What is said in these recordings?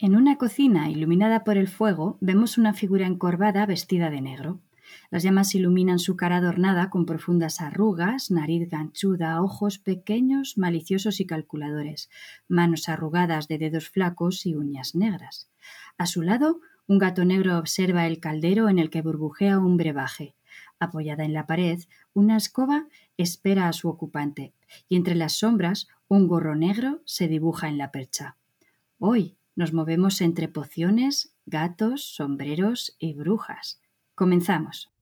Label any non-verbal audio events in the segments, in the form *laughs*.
En una cocina iluminada por el fuego vemos una figura encorvada vestida de negro. Las llamas iluminan su cara adornada con profundas arrugas, nariz ganchuda, ojos pequeños, maliciosos y calculadores, manos arrugadas de dedos flacos y uñas negras. A su lado, un gato negro observa el caldero en el que burbujea un brebaje. Apoyada en la pared, una escoba espera a su ocupante, y entre las sombras un gorro negro se dibuja en la percha. Hoy nos movemos entre pociones, gatos, sombreros y brujas. Comenzamos.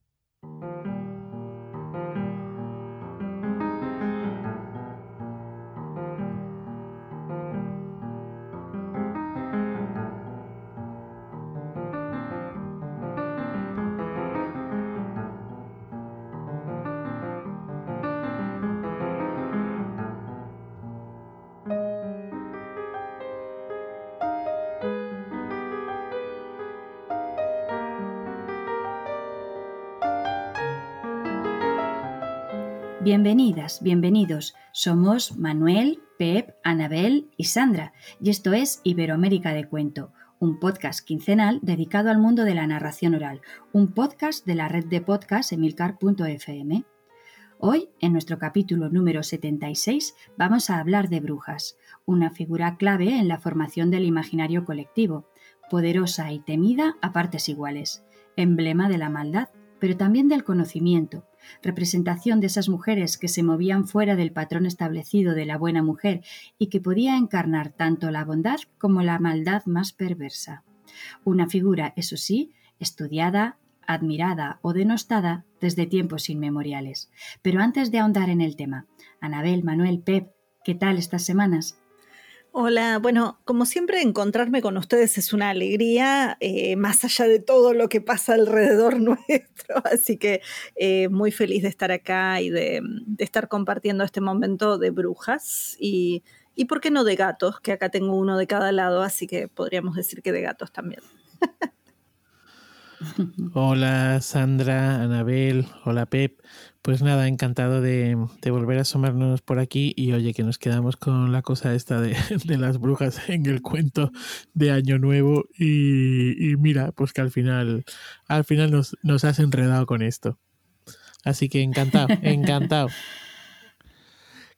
Bienvenidas, bienvenidos. Somos Manuel, Pep, Anabel y Sandra, y esto es Iberoamérica de Cuento, un podcast quincenal dedicado al mundo de la narración oral, un podcast de la red de podcast emilcar.fm. Hoy, en nuestro capítulo número 76, vamos a hablar de brujas, una figura clave en la formación del imaginario colectivo, poderosa y temida a partes iguales, emblema de la maldad, pero también del conocimiento, representación de esas mujeres que se movían fuera del patrón establecido de la buena mujer y que podía encarnar tanto la bondad como la maldad más perversa. Una figura, eso sí, estudiada, admirada o denostada desde tiempos inmemoriales. Pero antes de ahondar en el tema, Anabel, Manuel, Pep, ¿qué tal estas semanas? Hola, bueno, como siempre encontrarme con ustedes es una alegría, eh, más allá de todo lo que pasa alrededor *laughs* nuestro, así que eh, muy feliz de estar acá y de, estar compartiendo este momento de brujas y, y, ¿por qué no de gatos? Que acá tengo uno de cada lado, así que podríamos decir que de gatos también. *laughs* Hola Sandra, Anabel, hola Pep. Pues nada, encantado de, volver a asomarnos por aquí y oye que nos quedamos con la cosa esta de, *laughs* las brujas *laughs* en el cuento de Año Nuevo y, mira, pues que al final, al final nos, nos has enredado con esto. Así que encantado, *laughs* encantado.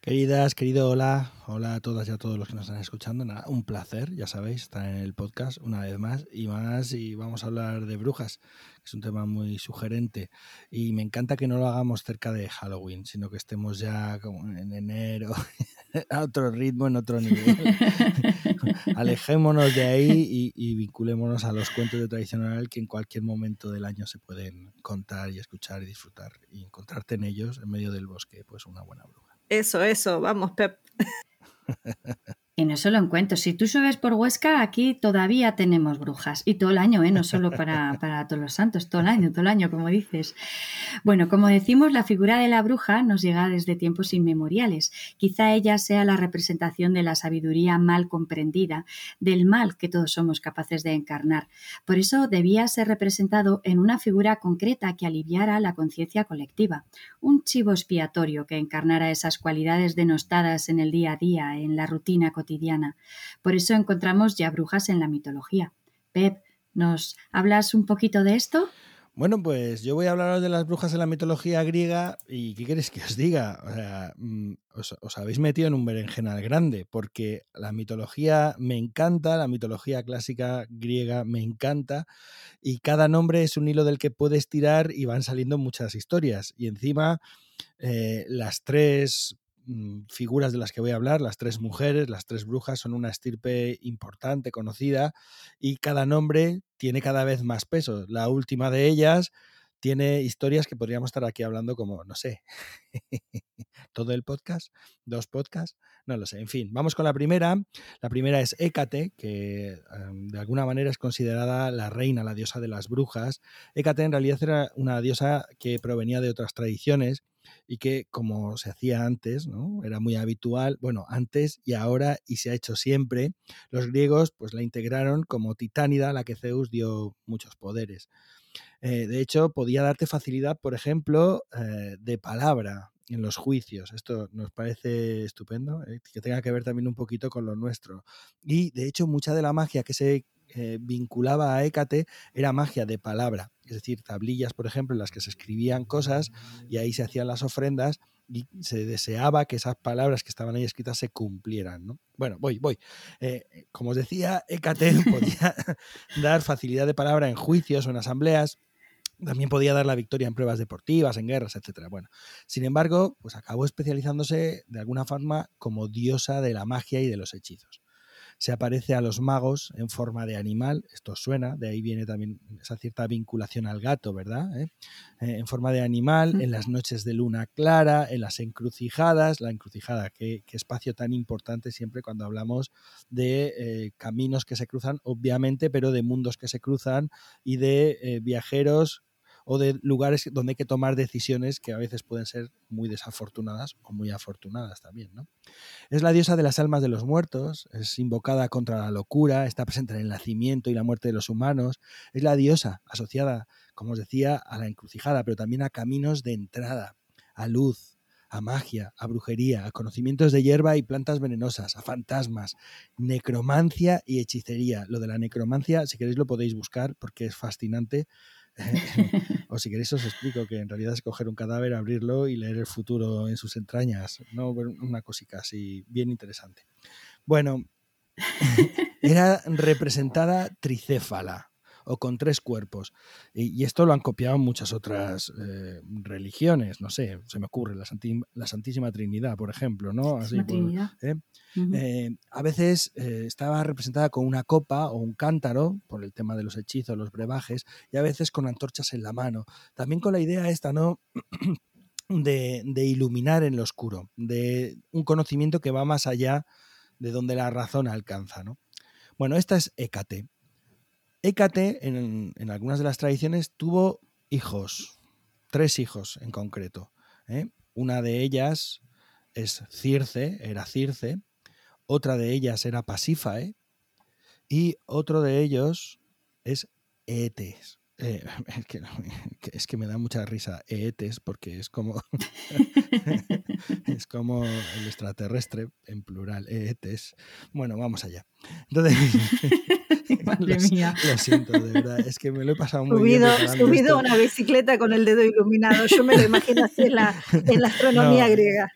Queridas, querido, hola, hola a todas y a todos los que nos están escuchando. un placer, ya sabéis, estar en el podcast una vez más y más. Y vamos a hablar de brujas, que es un tema muy sugerente. Y me encanta que no lo hagamos cerca de Halloween, sino que estemos ya como en enero, *laughs* a otro ritmo, en otro nivel. *laughs* Alejémonos de ahí y, vinculémonos a los cuentos de tradición oral que en cualquier momento del año se pueden contar y escuchar y disfrutar. Y encontrarte en ellos, en medio del bosque, pues una buena bruja. Eso, eso, vamos, Pep. *laughs* Y no solo en cuentos. Si tú subes por Huesca, aquí todavía tenemos brujas. Y todo el año, ¿eh? no solo para, *laughs* para, todos los santos, todo el año, todo el año, como dices. Bueno, como decimos, la figura de la bruja nos llega desde tiempos inmemoriales. Quizá ella sea la representación de la sabiduría mal comprendida, del mal que todos somos capaces de encarnar. Por eso debía ser representado en una figura concreta que aliviara la conciencia colectiva. Un chivo expiatorio que encarnara esas cualidades denostadas en el día a día, en la rutina cotidiana Por eso encontramos ya brujas en la mitología. Pep, ¿nos hablas un poquito de esto? Bueno, pues yo voy a hablaros de las brujas en la mitología griega y ¿qué queréis que os diga? O sea, mm, os, habéis metido en un berenjenal grande porque la mitología me encanta, la mitología clásica griega me encanta y cada nombre es un hilo del que puedes tirar y van saliendo muchas historias y encima eh, las tres figuras de las que voy a hablar, las tres mujeres, las tres brujas, son una estirpe importante, conocida, y cada nombre tiene cada vez más peso. La última de ellas tiene historias que podríamos estar aquí hablando como, no sé, *laughs* todo el podcast, dos podcasts, no lo sé. En fin, vamos con la primera. La primera es Hécate, que em, de alguna manera es considerada la reina, la diosa de las brujas. Hécate en realidad era una diosa que provenía de otras tradiciones y que como se hacía antes, ¿no? Era muy habitual, bueno, antes y ahora y se ha hecho siempre, los griegos pues la integraron como titánida a la que Zeus dio muchos poderes. Eh, de hecho, podía darte facilidad, por ejemplo, eh, de palabra. en los juicios. Esto nos parece estupendo, eh, que tenga que ver también un poquito con lo nuestro. Y de hecho, mucha de la magia que se eh, vinculaba a Hécate era magia de palabra, es decir, tablillas, por ejemplo, en las que se escribían cosas y ahí se hacían las ofrendas y se deseaba que esas palabras que estaban ahí escritas se cumplieran. ¿no? Bueno, voy, voy. Eh, como os decía, Hécate *laughs* podía *laughs* dar facilidad de palabra en juicios o en asambleas. También podía dar la victoria en pruebas deportivas, en guerras, etc. Bueno, sin embargo, pues acabó especializándose de alguna forma como diosa de la magia y de los hechizos se aparece a los magos en forma de animal, esto suena, de ahí viene también esa cierta vinculación al gato, ¿verdad? ¿Eh? Eh, en forma de animal, en las noches de luna clara, en las encrucijadas, la encrucijada, qué, espacio tan importante siempre cuando hablamos de eh, caminos que se cruzan, obviamente, pero de mundos que se cruzan y de viajeros o de lugares donde hay que tomar decisiones que a veces pueden ser muy desafortunadas o muy afortunadas también. ¿no? Es la diosa de las almas de los muertos, es invocada contra la locura, está presente en el nacimiento y la muerte de los humanos, es la diosa asociada, como os decía, a la encrucijada, pero también a caminos de entrada, a luz, a magia, a brujería, a conocimientos de hierba y plantas venenosas, a fantasmas, necromancia y hechicería. Lo de la necromancia, si queréis lo podéis buscar porque es fascinante. *laughs* o si queréis os explico que en realidad es coger un cadáver, abrirlo y leer el futuro en sus entrañas. ¿no? Una cosita así bien interesante. Bueno, *laughs* era representada tricéfala o con tres cuerpos. Y, esto lo han copiado muchas otras eh, religiones, no sé, se me ocurre, la, la Santísima Trinidad, por ejemplo, ¿no? ¿eh? Eh, a veces estaba representada con una copa o un cántaro, por el tema de los hechizos, los brebajes, y a veces con antorchas en la mano. También con la idea esta, ¿no? *clears throat* De, de, iluminar en lo oscuro, de un conocimiento que va más allá de donde la razón alcanza. ¿no? Bueno, esta es Hécate. Hécate, en, algunas de las tradiciones, tuvo hijos, tres hijos en concreto. ¿eh? Una de ellas es Circe, era Circe, otra de ellas era Pasífae, y otro de ellos es Eetes. Eh, *laughs* es, que, me da mucha risa Eetes porque es como *laughs* es como el extraterrestre en plural Eetes. Bueno, vamos allá. Entonces, *laughs* *laughs* Madre mía. Lo siento, de verdad. Es que me lo he pasado muy subido, bien. Subido una bicicleta con el dedo iluminado. Yo me lo imagino así en la, en la *laughs* astronomía griega.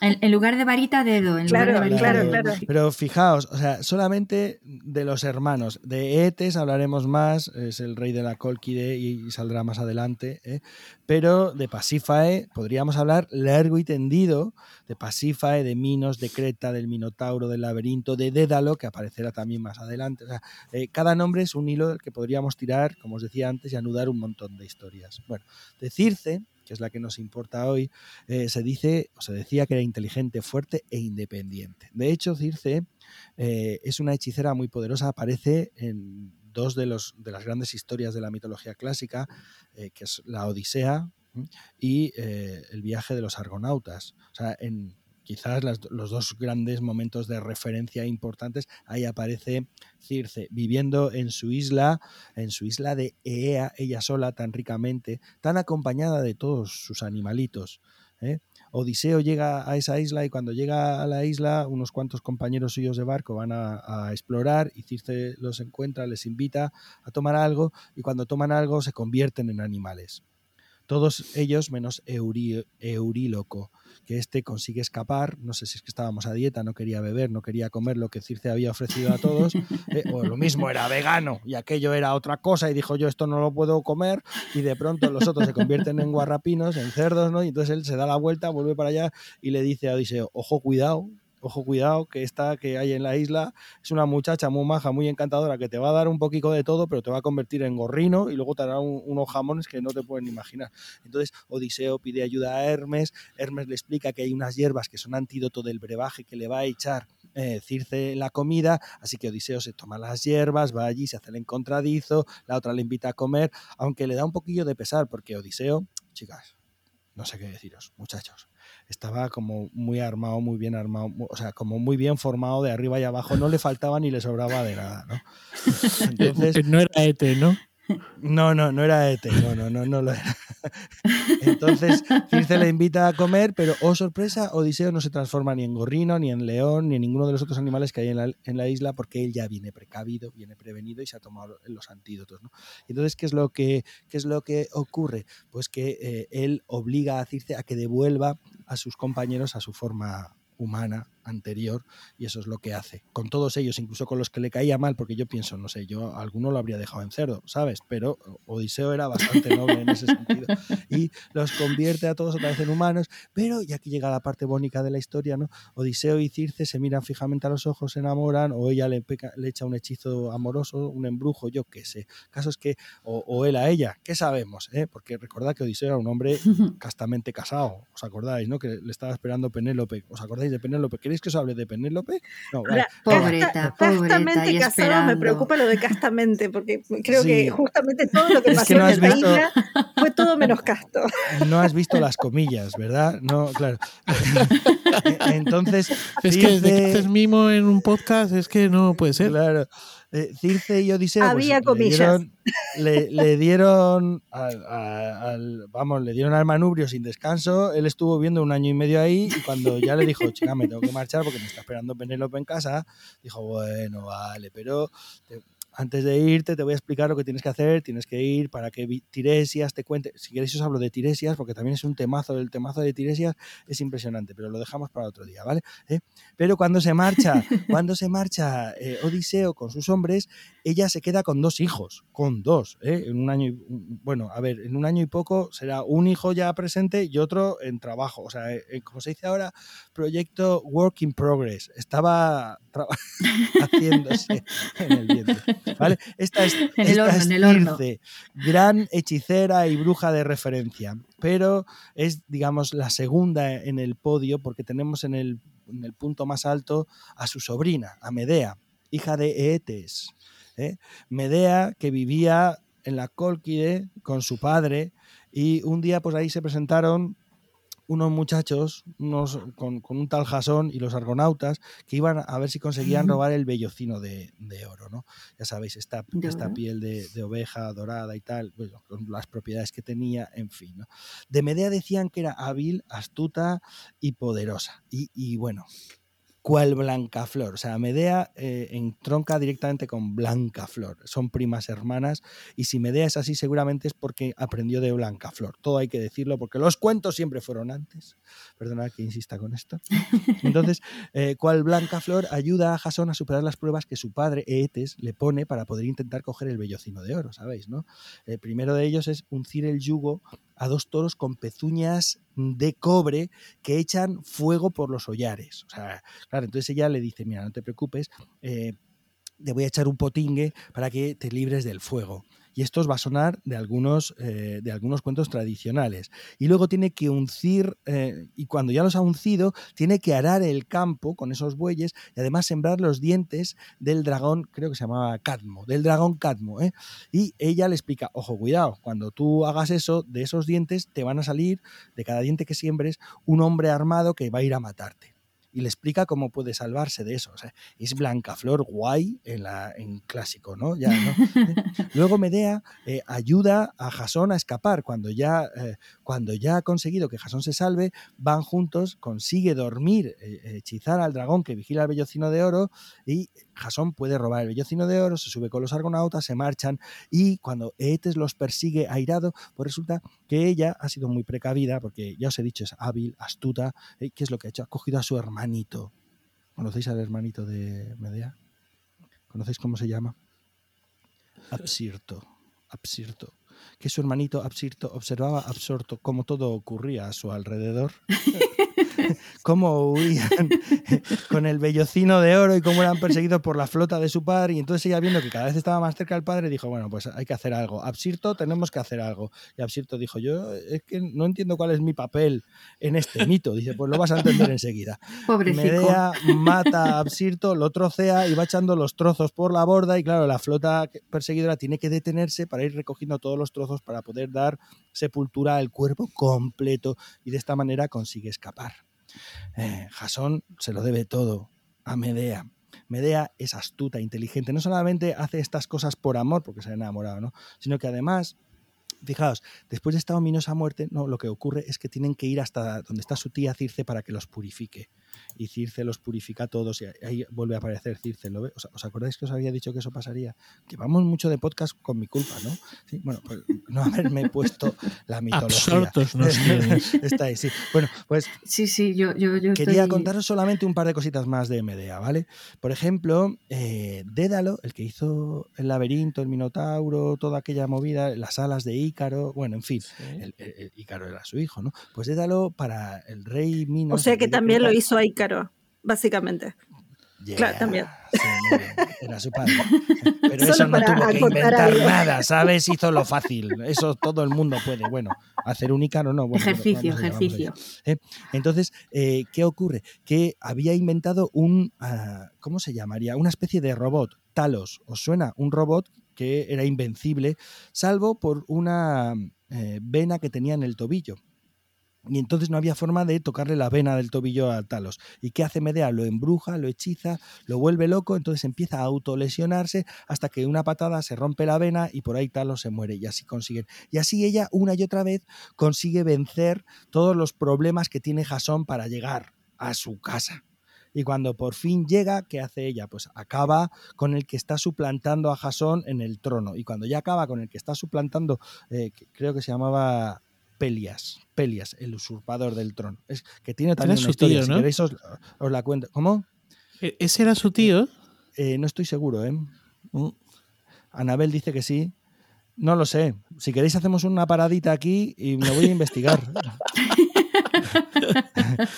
En, lugar de varita, dedo. En claro, lugar de varita, claro, claro. Pero fijaos, o sea, solamente de los hermanos. De Etes hablaremos más, es el rey de la Colquide y, saldrá más adelante. ¿eh? Pero de Pasífae podríamos hablar largo y tendido. De Pasífae, de Minos, de Creta, del Minotauro, del laberinto, de Dédalo, que aparecerá también más adelante. O sea, eh, cada nombre es un hilo del que podríamos tirar, como os decía antes, y anudar un montón de historias. Bueno, de Circe que es la que nos importa hoy, eh, se dice o se decía que era inteligente, fuerte e independiente. De hecho, Circe eh, es una hechicera muy poderosa, aparece en dos de, los, de las grandes historias de la mitología clásica, eh, que es la Odisea y el viaje de los argonautas. O sea, en, quizás los dos grandes momentos de referencia importantes, ahí aparece Circe viviendo en su isla, en su isla de Eea, ella sola, tan ricamente, tan acompañada de todos sus animalitos. ¿eh? Odiseo llega a esa isla y cuando llega a la isla unos cuantos compañeros suyos de barco van a, a, explorar y Circe los encuentra, les invita a tomar algo y cuando toman algo se convierten en animales. Todos ellos menos Euríloco, que este consigue escapar, no sé si es que estábamos a dieta, no quería beber, no quería comer lo que Circe había ofrecido a todos, eh, o lo mismo era vegano y aquello era otra cosa y dijo yo esto no lo puedo comer y de pronto los otros se convierten en guarrapinos, en cerdos, ¿no? Y entonces él se da la vuelta, vuelve para allá y le dice a Odiseo, ojo, cuidado, ojo cuidado, que esta que hay en la isla es una muchacha muy maja, muy encantadora, que te va a dar un poquito de todo, pero te va a convertir en gorrino y luego te hará unos jamones que no te pueden imaginar. Entonces Odiseo pide ayuda a Hermes, Hermes le explica que hay unas hierbas que son antídoto del brebaje que le va a echar eh, Circe la comida, así que Odiseo se toma las hierbas, va allí, se hace el encontradizo, la otra le invita a comer, aunque le da un poquillo de pesar, porque Odiseo, chicas, no sé qué deciros, muchachos estaba como muy armado, muy bien armado, o sea, como muy bien formado de arriba y abajo, no le faltaba ni le sobraba de nada, ¿no? *laughs* Entonces, no era ETE, ¿no? No, no, no era ET, no, no, no, no lo era. *laughs* Entonces, Circe le invita a comer, pero, oh sorpresa, Odiseo no se transforma ni en gorrino, ni en león, ni en ninguno de los otros animales que hay en la, isla, porque él ya viene precavido, viene prevenido y se ha tomado los antídotos. ¿no? Entonces, ¿qué es, lo que, ¿qué es lo que ocurre? Pues que eh, él obliga a Circe a que devuelva a sus compañeros a su forma humana anterior y eso es lo que hace. Con todos ellos, incluso con los que le caía mal, porque yo pienso, no sé, yo alguno lo habría dejado en cerdo, ¿sabes? Pero Odiseo era bastante noble en ese sentido y los convierte a todos otra vez en humanos, pero y aquí llega la parte bónica de la historia, ¿no? Odiseo y Circe se miran fijamente a los ojos, se enamoran o ella le, le echa un hechizo amoroso, un embrujo, yo qué sé. Casos que, o, él a ella, ¿qué sabemos? Eh? Porque recordad que Odiseo era un hombre *laughs* castamente casado, ¿os acordáis, no? Que le estaba esperando Penélope, ¿os acordáis de Penélope? ¿Queréis que os hable de Penélope? No, Pobreta, castamente casado, me preocupa lo de castamente, porque creo que justamente todo lo que pasó en esta isla fue todo menos casto. No has visto las comillas, ¿verdad? No, claro. *laughs* Entonces. Es que desde que haces mimo en un podcast es que no puede ser. Claro. Eh, Circe y Odiseo pues, comillas. Le dieron, al, vamos, le dieron al manubrio sin descanso. Él estuvo viendo un año y medio ahí y cuando ya le dijo, chica, me tengo que marchar porque me está esperando Penélope en casa, dijo, bueno, vale, pero antes de irte te voy a explicar lo que tienes que hacer, tienes que ir para que Tiresias te cuente, si queréis os hablo de Tiresias, porque también es un temazo, el temazo de Tiresias es impresionante, pero lo dejamos para otro día, ¿vale? ¿Eh? Pero cuando se marcha, *laughs* cuando se marcha eh, Odiseo con sus hombres, ella se queda con dos hijos, con dos, ¿eh? en un año, y, bueno, a ver, en un año y poco será un hijo ya presente y otro en trabajo, o sea, como se dice ahora, proyecto work in progress, estaba *laughs* haciéndose en el viento. ¿Vale? Esta es, *laughs* gran hechicera y bruja de referencia, pero es, digamos, la segunda en el podio porque tenemos en el, en el punto más alto a su sobrina, a Medea, hija de Eetes. ¿eh? Medea, que vivía en la Cólquide con su padre, y un día pues ahí se presentaron unos muchachos unos, con, un tal Jasón y los argonautas que iban a ver si conseguían robar el vellocino de, oro, ¿no? Ya sabéis, esta, esta piel de, oveja dorada y tal, con las propiedades que tenía, en fin. ¿no? De Medea decían que era hábil, astuta y poderosa. Y, y bueno, cual Blancaflor. O sea, Medea eh, entronca directamente con Blancaflor. Son primas hermanas y si Medea es así seguramente es porque aprendió de Blancaflor. Todo hay que decirlo porque los cuentos siempre fueron antes. Perdona que insista con esto. Entonces, *laughs* eh, cual Blancaflor ayuda a Jasón a superar las pruebas que su padre Eetes le pone para poder intentar coger el vellocino de oro, ¿sabéis? ¿no? El primero de ellos es uncir el yugo a dos toros con pezuñas de cobre que echan fuego por los hollares. O sea, claro, entonces ella le dice, mira, no te preocupes, eh, te voy a echar un potingue para que te libres del fuego y esto os va a sonar de algunos, eh, de algunos cuentos tradicionales. Y luego tiene que uncir, eh, y cuando ya los ha uncido, tiene que arar el campo con esos bueyes y además sembrar los dientes del dragón, creo que se llamaba Cadmo, del dragón Cadmo. ¿eh? Y ella le explica, ojo, cuidado, cuando tú hagas eso, de esos dientes te van a salir, de cada diente que siembres, un hombre armado que va a ir a matarte y le explica cómo puede salvarse de eso. O sea, es Blancaflor guay en, la, en clásico, ¿no? Ya, *laughs* Luego Medea eh, ayuda a Jasón a escapar. Cuando ya, eh, cuando ya ha conseguido que Jasón se salve, van juntos, consigue dormir, eh, hechizar al dragón que vigila el vellocino de oro y Jasón puede robar el vellocino de oro, se sube con los argonautas, se marchan y cuando Eetes los persigue airado, pues resulta que ella ha sido muy precavida porque ya os he dicho es hábil, astuta, ¿qué es lo que ha hecho? Ha cogido a su hermano hermanito. ¿Conocéis al hermanito de Medea? ¿Conocéis cómo se llama? Absirto. Absirto. Que su hermanito Absirto observaba absorto cómo todo ocurría a su alrededor. *laughs* cómo huían con el vellocino de oro y cómo eran perseguidos por la flota de su padre. Y entonces ella, viendo que cada vez estaba más cerca del padre, dijo, bueno, pues hay que hacer algo. Absirto, tenemos que hacer algo. Y Absirto dijo, yo es que no entiendo cuál es mi papel en este mito. Dice, pues lo vas a entender enseguida. Medea mata a Absirto, lo trocea y va echando los trozos por la borda y claro, la flota perseguidora tiene que detenerse para ir recogiendo todos los trozos para poder dar sepultura al cuerpo completo y de esta manera consigue escapar. Eh, Jasón se lo debe todo a Medea. Medea es astuta, inteligente. No solamente hace estas cosas por amor, porque se ha enamorado, ¿no? Sino que además Fijaos, después de esta ominosa muerte, no, lo que ocurre es que tienen que ir hasta donde está su tía Circe para que los purifique y Circe los purifica a todos y ahí vuelve a aparecer Circe. ¿lo ¿Os, ¿Os, acordáis que os había dicho que eso pasaría? Que vamos mucho de podcast con mi culpa, ¿no? Sí, bueno, pues no haberme puesto la mitología. Nos. *laughs* Está ahí, sí. Bueno, pues Sí, sí, yo, yo, yo quería estoy- contaros solamente un par de cositas más de Medea, ¿vale? Por ejemplo, eh, Dédalo, el que hizo el laberinto, el Minotauro, toda aquella movida, las alas de Ícaro, bueno, en fin, el, el- el Ícaro era su hijo, ¿no? Pues Dédalo para el rey Minos. O sea que también lo hizo Ícaro, básicamente. Claro, también. Sí, Era su padre. *laughs* Pero Solo eso no tuvo que inventar algo. nada, ¿sabes? Hizo lo fácil. Eso todo el mundo puede. Bueno, hacer un Ícaro no. Bueno, ejercicio, ejercicio. Entonces, eh, ¿qué ocurre? Que había inventado un, ah, ¿cómo se llamaría? Una especie de robot, Talos. ¿Os suena? Un robot que era invencible, salvo por una eh, vena que tenía en el tobillo. Y entonces no había forma de tocarle la vena del tobillo a Talos. ¿Y qué hace Medea? Lo embruja, lo hechiza, lo vuelve loco, entonces empieza a autolesionarse hasta que una patada se rompe la vena y por ahí Talos se muere. Y así consiguen. Y así ella una y otra vez consigue vencer todos los problemas que tiene Jasón para llegar a su casa. Y cuando por fin llega, ¿qué hace ella? Pues acaba con el que está suplantando a Jasón en el trono. Y cuando ya acaba con el que está suplantando, eh, creo que se llamaba Pelias, Pelias, el usurpador del trono. Es que tiene también su una historia, tío, si ¿no? queréis os, os la cuento. ¿Cómo? E- Ese era su tío. Eh, no estoy seguro, ¿eh? Mm. Anabel dice que sí. No lo sé. Si queréis hacemos una paradita aquí y me voy a investigar. *laughs*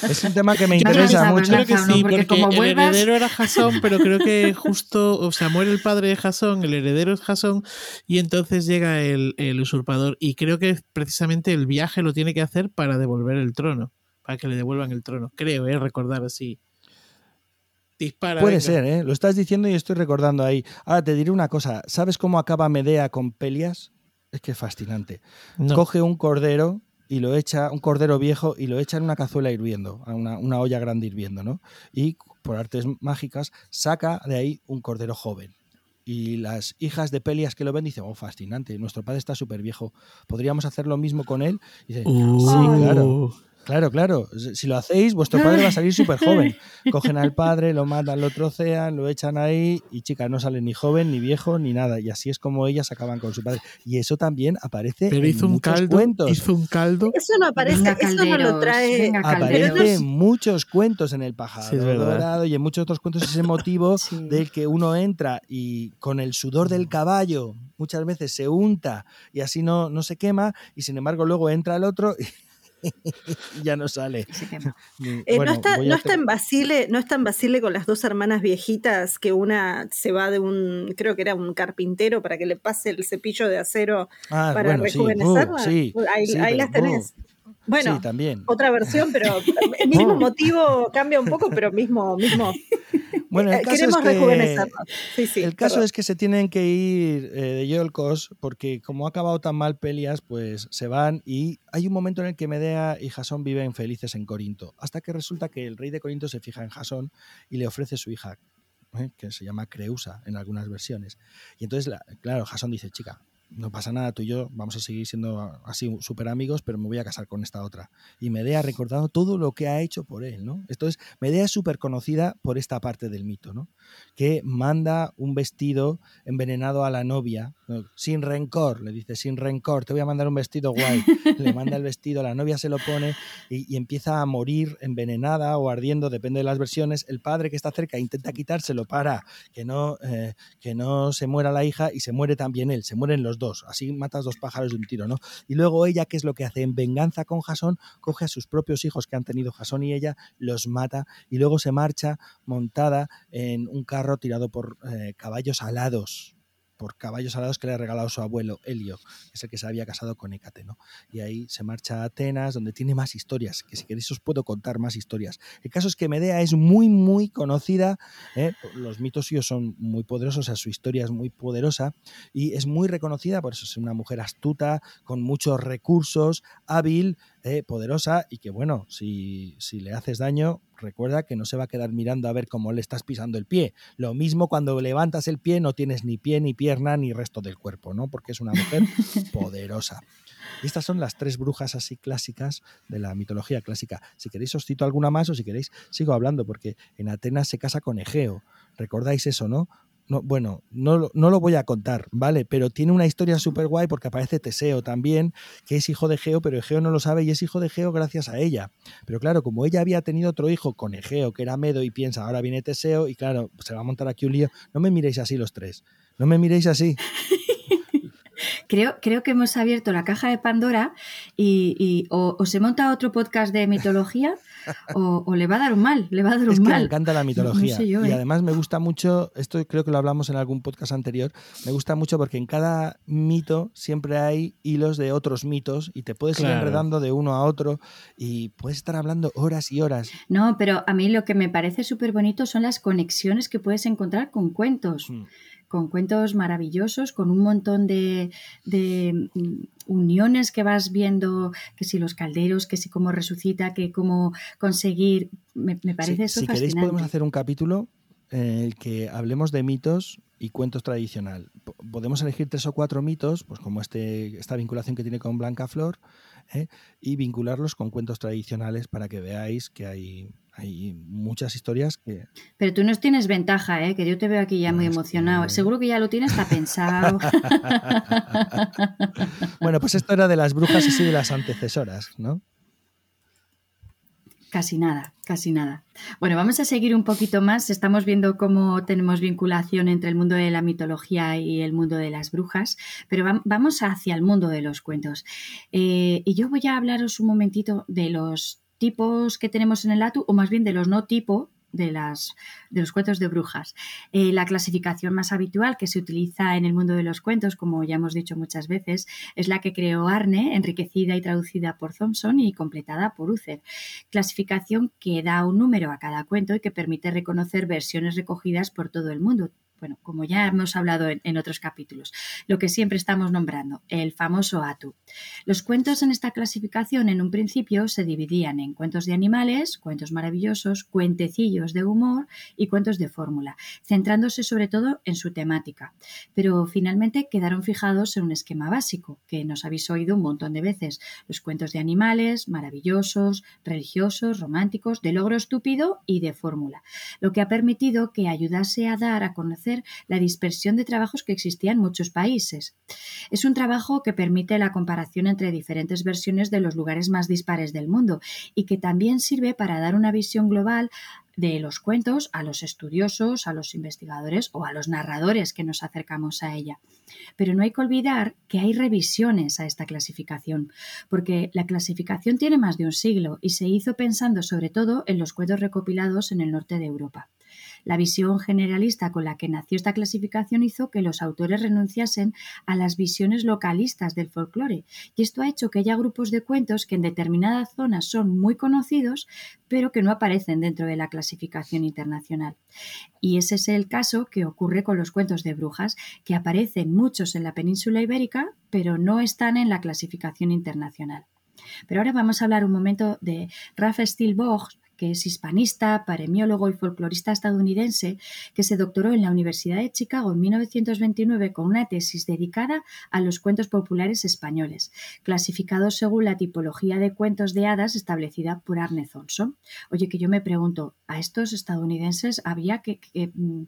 es un tema que me *laughs* interesa mucho. Creo que sí, Porque porque, como el vuelvas- heredero era Jasón, pero creo que *laughs* justo, o sea, muere el padre de Jasón, el heredero es Jasón, y entonces llega el, el usurpador. Y creo que precisamente el viaje lo tiene que hacer para devolver el trono, para que le devuelvan el trono. Creo, ¿eh? Recordar así. Dispara. Puede venga. ser, ¿eh? Lo estás diciendo y estoy recordando ahí. Ahora te diré una cosa. ¿Sabes cómo acaba Medea con Pelias? Es que es fascinante. No. Coge un cordero y lo echa, un cordero viejo, y lo echa en una cazuela hirviendo, a una, una olla grande hirviendo, ¿no? Y por artes mágicas saca de ahí un cordero joven. Y las hijas de Pelias que lo ven dicen, oh, fascinante, nuestro padre está súper viejo. ¿Podríamos hacer lo mismo con él? Y dice, Uh, sí, claro. Claro, claro. Si lo hacéis, vuestro padre va a salir súper joven. *laughs* Cogen al padre, lo matan, lo trocean, lo echan ahí y chica, no sale ni joven, ni viejo, ni nada. Y así es como ellas acaban con su padre. Y eso también aparece Pero en hizo un muchos caldo. cuentos. Hizo un caldo. Eso no aparece, Venga, eso no lo trae. venga, Aparece en muchos cuentos en el pájaro Sí, dorado y en muchos otros cuentos ese motivo *laughs* Sí. del que uno entra y con el sudor del caballo muchas veces se unta y así no, no se quema y sin embargo luego entra el otro y *laughs* ya no sale. *laughs* Ni- Eh, bueno, no, está, no está en Basile, no está en Basile con las dos hermanas viejitas que una se va de un, creo que era un carpintero para que le pase el cepillo de acero Ah, para bueno, sí, rejuvenecerla. uh, sí, ahí sí, ahí pero, las tenés. uh, Bueno, sí, también. otra versión, pero el mismo *laughs* Oh. motivo cambia un poco, pero mismo, mismo. Bueno, el Eh, caso queremos es que, rejuvenecernos. Sí, sí. el caso perdón. es que se tienen que ir eh, de Yolcos porque como ha acabado tan mal Pelias, pues se van y hay un momento en el que Medea y Jasón viven felices en Corinto, hasta que resulta que el rey de Corinto se fija en Jasón y le ofrece su hija, ¿eh? que se llama Creusa en algunas versiones. Y entonces, la- claro, Jasón dice, chica, no pasa nada, tú y yo vamos a seguir siendo así súper amigos, pero me voy a casar con esta otra. Y Medea ha recordado todo lo que ha hecho por él, ¿no? Entonces, Medea es súper conocida por esta parte del mito, ¿no? Que manda un vestido envenenado a la novia, ¿no? sin rencor, le dice, sin rencor, te voy a mandar un vestido guay. *laughs* Le manda el vestido, la novia se lo pone y, y empieza a morir envenenada o ardiendo, depende de las versiones. El padre que está cerca intenta quitárselo para que no, eh, que no se muera la hija y se muere también él, se mueren los dos. Así matas dos pájaros de un tiro, ¿no? Y luego ella, ¿qué es lo que hace? En venganza con Jasón, coge a sus propios hijos que han tenido Jasón y ella, los mata y luego se marcha montada en un carro tirado por eh, caballos alados por caballos alados que le ha regalado su abuelo Helio, que es el que se había casado con Hécate, ¿no? Y ahí se marcha a Atenas, donde tiene más historias, que si queréis os puedo contar más historias. El caso es que Medea es muy, muy conocida, ¿eh? los mitos suyos son muy poderosos, o sea, su historia es muy poderosa y es muy reconocida, por eso es una mujer astuta, con muchos recursos, hábil, eh, poderosa y que, bueno, si, si le haces daño, recuerda que no se va a quedar mirando a ver cómo le estás pisando el pie. Lo mismo cuando levantas el pie, no tienes ni pie, ni pierna, ni resto del cuerpo, ¿no? Porque es una mujer *laughs* poderosa. estas son las tres brujas así clásicas de la mitología clásica. Si queréis os cito alguna más o si queréis sigo hablando, porque en Atenas se casa con Egeo. ¿Recordáis eso, no? No, bueno, no, no, lo voy a contar, ¿vale? Pero tiene una historia súper guay porque aparece Teseo también, que es hijo de Egeo, pero Egeo no lo sabe y es hijo de Egeo gracias a ella. Pero claro, como ella había tenido otro hijo con Egeo, que era Medo, y piensa, ahora viene Teseo, y claro, se va a montar aquí un lío. No me miréis así los tres, no me miréis así. *laughs* Creo, creo que hemos abierto la caja de Pandora y, o, se monta otro podcast de mitología *laughs* o, le va a dar un mal, le va a dar un es que Me encanta la mitología. y ¿eh? además me gusta mucho, esto creo que lo hablamos en algún podcast anterior, me gusta mucho porque en cada mito siempre hay hilos de otros mitos y te puedes ir enredando de uno a otro y puedes estar hablando horas y horas. No, pero a mí lo que me parece súper bonito son las conexiones que puedes encontrar con cuentos. Mm con cuentos maravillosos, con un montón de, mm, uniones que vas viendo, que si los calderos, que si cómo resucita, que cómo conseguir. Me, parece eso si queréis podemos hacer un capítulo en el que hablemos de mitos y cuentos tradicional. Podemos elegir tres o cuatro mitos, pues como este, esta vinculación que tiene con Blanca Flor, ¿eh? y vincularlos con cuentos tradicionales para que veáis que hay, hay muchas historias que... Pero tú nos tienes ventaja, ¿eh? que yo te veo aquí ya muy emocionado. Seguro que ya lo tienes pensado. *laughs* bueno, pues esto era de las brujas y de las antecesoras, ¿no? Casi nada, casi nada. Bueno, vamos a seguir un poquito más. Estamos viendo cómo tenemos vinculación entre el mundo de la mitología y el mundo de las brujas, pero vamos hacia el mundo de los cuentos. Eh, y yo voy a hablaros un momentito de los tipos que tenemos en el ATU, o más bien de los no tipo, de, las, de los cuentos de brujas. Eh, la clasificación más habitual que se utiliza en el mundo de los cuentos, como ya hemos dicho muchas veces, es la que creó Arne, enriquecida y traducida por Thompson y completada por Uther. Clasificación que da un número a cada cuento y que permite reconocer versiones recogidas por todo el mundo, bueno, como ya hemos hablado en, otros capítulos, lo que siempre estamos nombrando, el famoso ATU. Los cuentos en esta clasificación en un principio se dividían en cuentos de animales, cuentos maravillosos, cuentecillos de humor y cuentos de fórmula, centrándose sobre todo en su temática. Pero finalmente quedaron fijados en un esquema básico, que nos habéis oído un montón de veces, los cuentos de animales, maravillosos, religiosos, románticos, de logro estúpido y de fórmula, lo que ha permitido que ayudase a dar a conocer la dispersión de trabajos que existía en muchos países. Es un trabajo que permite la comparación entre diferentes versiones de los lugares más dispares del mundo y que también sirve para dar una visión global de los cuentos a los estudiosos, a los investigadores o a los narradores que nos acercamos a ella. Pero no hay que olvidar que hay revisiones a esta clasificación, porque la clasificación tiene más de un siglo y se hizo pensando sobre todo en los cuentos recopilados en el norte de Europa. La visión generalista con la que nació esta clasificación hizo que los autores renunciasen a las visiones localistas del folclore, y esto ha hecho que haya grupos de cuentos que en determinadas zonas son muy conocidos, pero que no aparecen dentro de la clasificación internacional. Y ese es el caso que ocurre con los cuentos de brujas, que aparecen muchos en la península ibérica, pero no están en la clasificación internacional. Pero ahora vamos a hablar un momento de Ralph Steele que es hispanista, paremiólogo y folclorista estadounidense, que se doctoró en la Universidad de Chicago en 1929 con una tesis dedicada a los cuentos populares españoles, clasificados según la tipología de cuentos de hadas establecida por Arne Thompson. Oye, que yo me pregunto, ¿a estos estadounidenses había que, mm,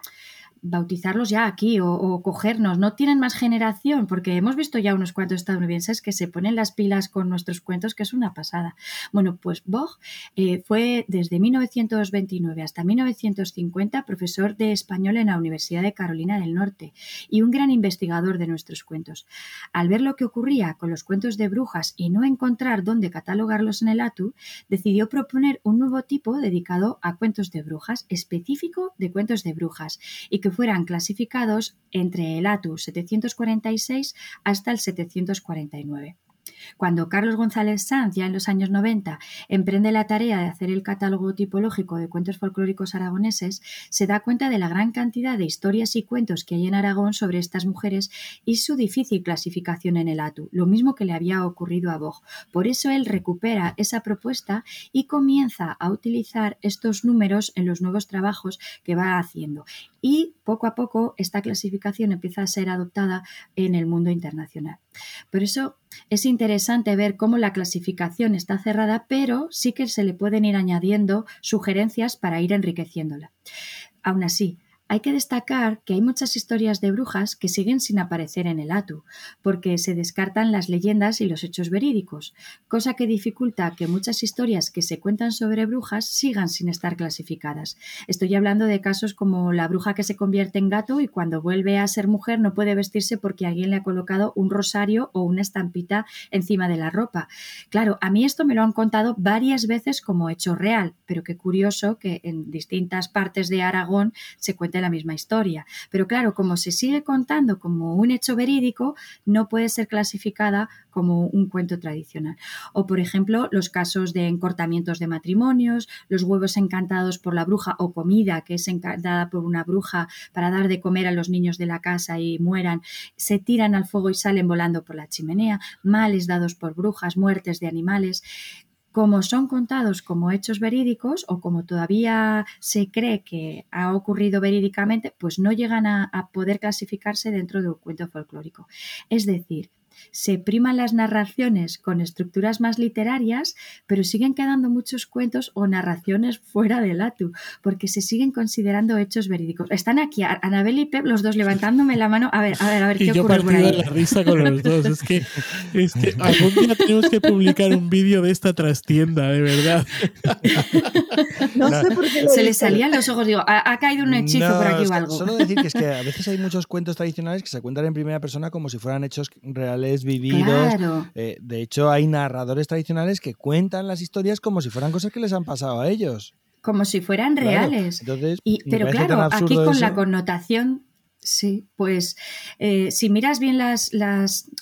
bautizarlos ya aquí o, cogernos. No tienen más generación, porque hemos visto ya unos cuantos estadounidenses que se ponen las pilas con nuestros cuentos, que es una pasada. Bueno, pues Bog eh, fue desde 1929 hasta 1950 profesor de español en la Universidad de Carolina del Norte y un gran investigador de nuestros cuentos. Al ver lo que ocurría con los cuentos de brujas y no encontrar dónde catalogarlos en el ATU, decidió proponer un nuevo tipo dedicado a cuentos de brujas, específico de cuentos de brujas, y que fueran clasificados entre el ATU 746 hasta el 749. Cuando Carlos González Sanz, ya en los años 90, emprende la tarea de hacer el catálogo tipológico de cuentos folclóricos aragoneses, se da cuenta de la gran cantidad de historias y cuentos que hay en Aragón sobre estas mujeres y su difícil clasificación en el ATU, lo mismo que le había ocurrido a Bog. Por eso él recupera esa propuesta y comienza a utilizar estos números en los nuevos trabajos que va haciendo. Y poco a poco esta clasificación empieza a ser adoptada en el mundo internacional. Por eso es interesante ver cómo la clasificación está cerrada, pero sí que se le pueden ir añadiendo sugerencias para ir enriqueciéndola. Aún así, hay que destacar que hay muchas historias de brujas que siguen sin aparecer en el ATU, porque se descartan las leyendas y los hechos verídicos, cosa que dificulta que muchas historias que se cuentan sobre brujas sigan sin estar clasificadas. Estoy hablando de casos como la bruja que se convierte en gato y cuando vuelve a ser mujer no puede vestirse porque alguien le ha colocado un rosario o una estampita encima de la ropa. Claro, a mí esto me lo han contado varias veces como hecho real, pero qué curioso que en distintas partes de Aragón se cuenta la misma historia. Pero claro, como se sigue contando como un hecho verídico, no puede ser clasificada como un cuento tradicional. O, por ejemplo, los casos de encortamientos de matrimonios, los huevos encantados por la bruja o comida que es encantada por una bruja para dar de comer a los niños de la casa y mueran, se tiran al fuego y salen volando por la chimenea, males dados por brujas, muertes de animales como son contados como hechos verídicos o como todavía se cree que ha ocurrido verídicamente, pues no llegan a, poder clasificarse dentro de un cuento folclórico. Es decir, se priman las narraciones con estructuras más literarias, pero siguen quedando muchos cuentos o narraciones fuera del ATU, porque se siguen considerando hechos verídicos. Están aquí Anabel y Pep, los dos levantándome la mano. A ver, a ver, a ver, ¿qué y yo ocurre de la risa con los dos. Es que, es que algún día tenemos que publicar un vídeo de esta trastienda, de verdad. No, sé por qué. Se le salían los ojos, digo, ha, caído un hechizo por aquí o algo. Solo decir que es que a veces hay muchos cuentos tradicionales que se cuentan en primera persona como si fueran hechos reales vividos. Eh, de hecho, hay narradores tradicionales que cuentan las historias como si fueran cosas que les han pasado a ellos. Como si fueran reales. pero claro, aquí con la connotación Sí, pues eh, si miras bien las,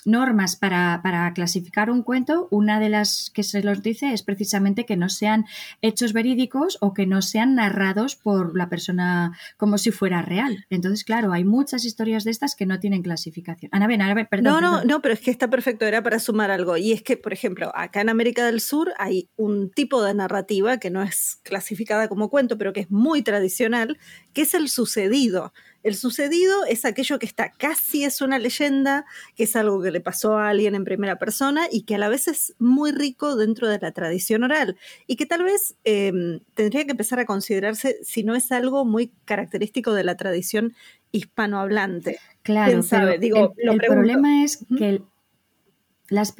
normas para, clasificar un cuento, una de las que se los dice es precisamente que no sean hechos verídicos o que no sean narrados por la persona como si fuera real. Entonces, claro, hay muchas historias de estas que no tienen clasificación. Ana, ven, Ana, perdón. No, no, no, pero es que está perfecto, era para sumar algo. Y es que, por ejemplo, acá en América del Sur hay un tipo de narrativa que no es clasificada como cuento, pero que es muy tradicional, que es el sucedido. El sucedido es aquello que está casi es una leyenda, que es algo que le pasó a alguien en primera persona y que a la vez es muy rico dentro de la tradición oral y que tal vez em, tendría que empezar a considerarse si no es algo muy característico de la tradición hispanohablante. Claro, Digo, el, problema es que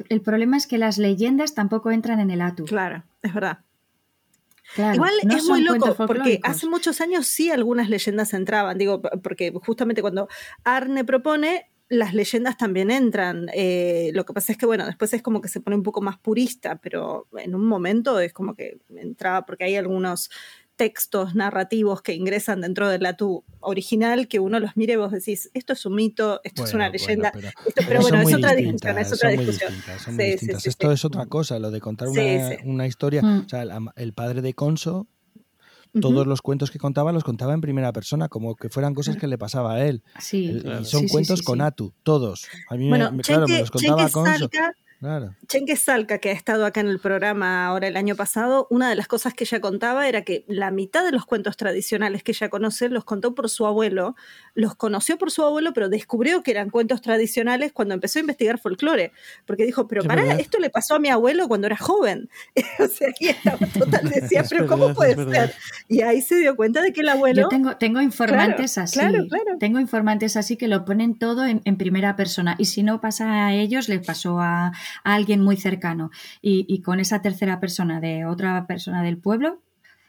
el problema es que las leyendas tampoco entran en el atu. Claro, es verdad. Igual es muy loco, porque hace muchos años sí algunas leyendas entraban, digo, porque justamente cuando Arne propone, las leyendas también entran. Eh, lo que pasa es que, bueno, después es como que se pone un poco más purista, pero en un momento es como que entraba, porque hay algunos textos narrativos que ingresan dentro del tu original que uno los mire y vos decís, esto es un mito, esto es una leyenda, pero, bueno, es otra discusión, es otra discusión. esto es otra cosa, lo de contar una, historia, mm. o sea, el, padre de Conso todos los cuentos que contaba los contaba en primera persona, como que fueran cosas que le pasaba a él. Sí, son cuentos con Atu, todos. A mí me, claro, me los contaba. Claro. Chenque Salca, que ha estado acá en el programa ahora el año pasado, una de las cosas que ella contaba era que la mitad de los cuentos tradicionales que ella conoce los contó por su abuelo, los conoció por su abuelo, pero descubrió que eran cuentos tradicionales cuando empezó a investigar folclore, porque dijo, pero para, esto le pasó a mi abuelo cuando era joven. *laughs* o sea, aquí estaba *laughs* total, decía, pero ¿cómo puede ser? Y ahí se dio cuenta de que el abuelo... Yo tengo, tengo informantes así, tengo informantes así que lo ponen todo en, en primera persona, y si no pasa a ellos, les pasó a a alguien muy cercano y, con esa tercera persona de otra persona del pueblo,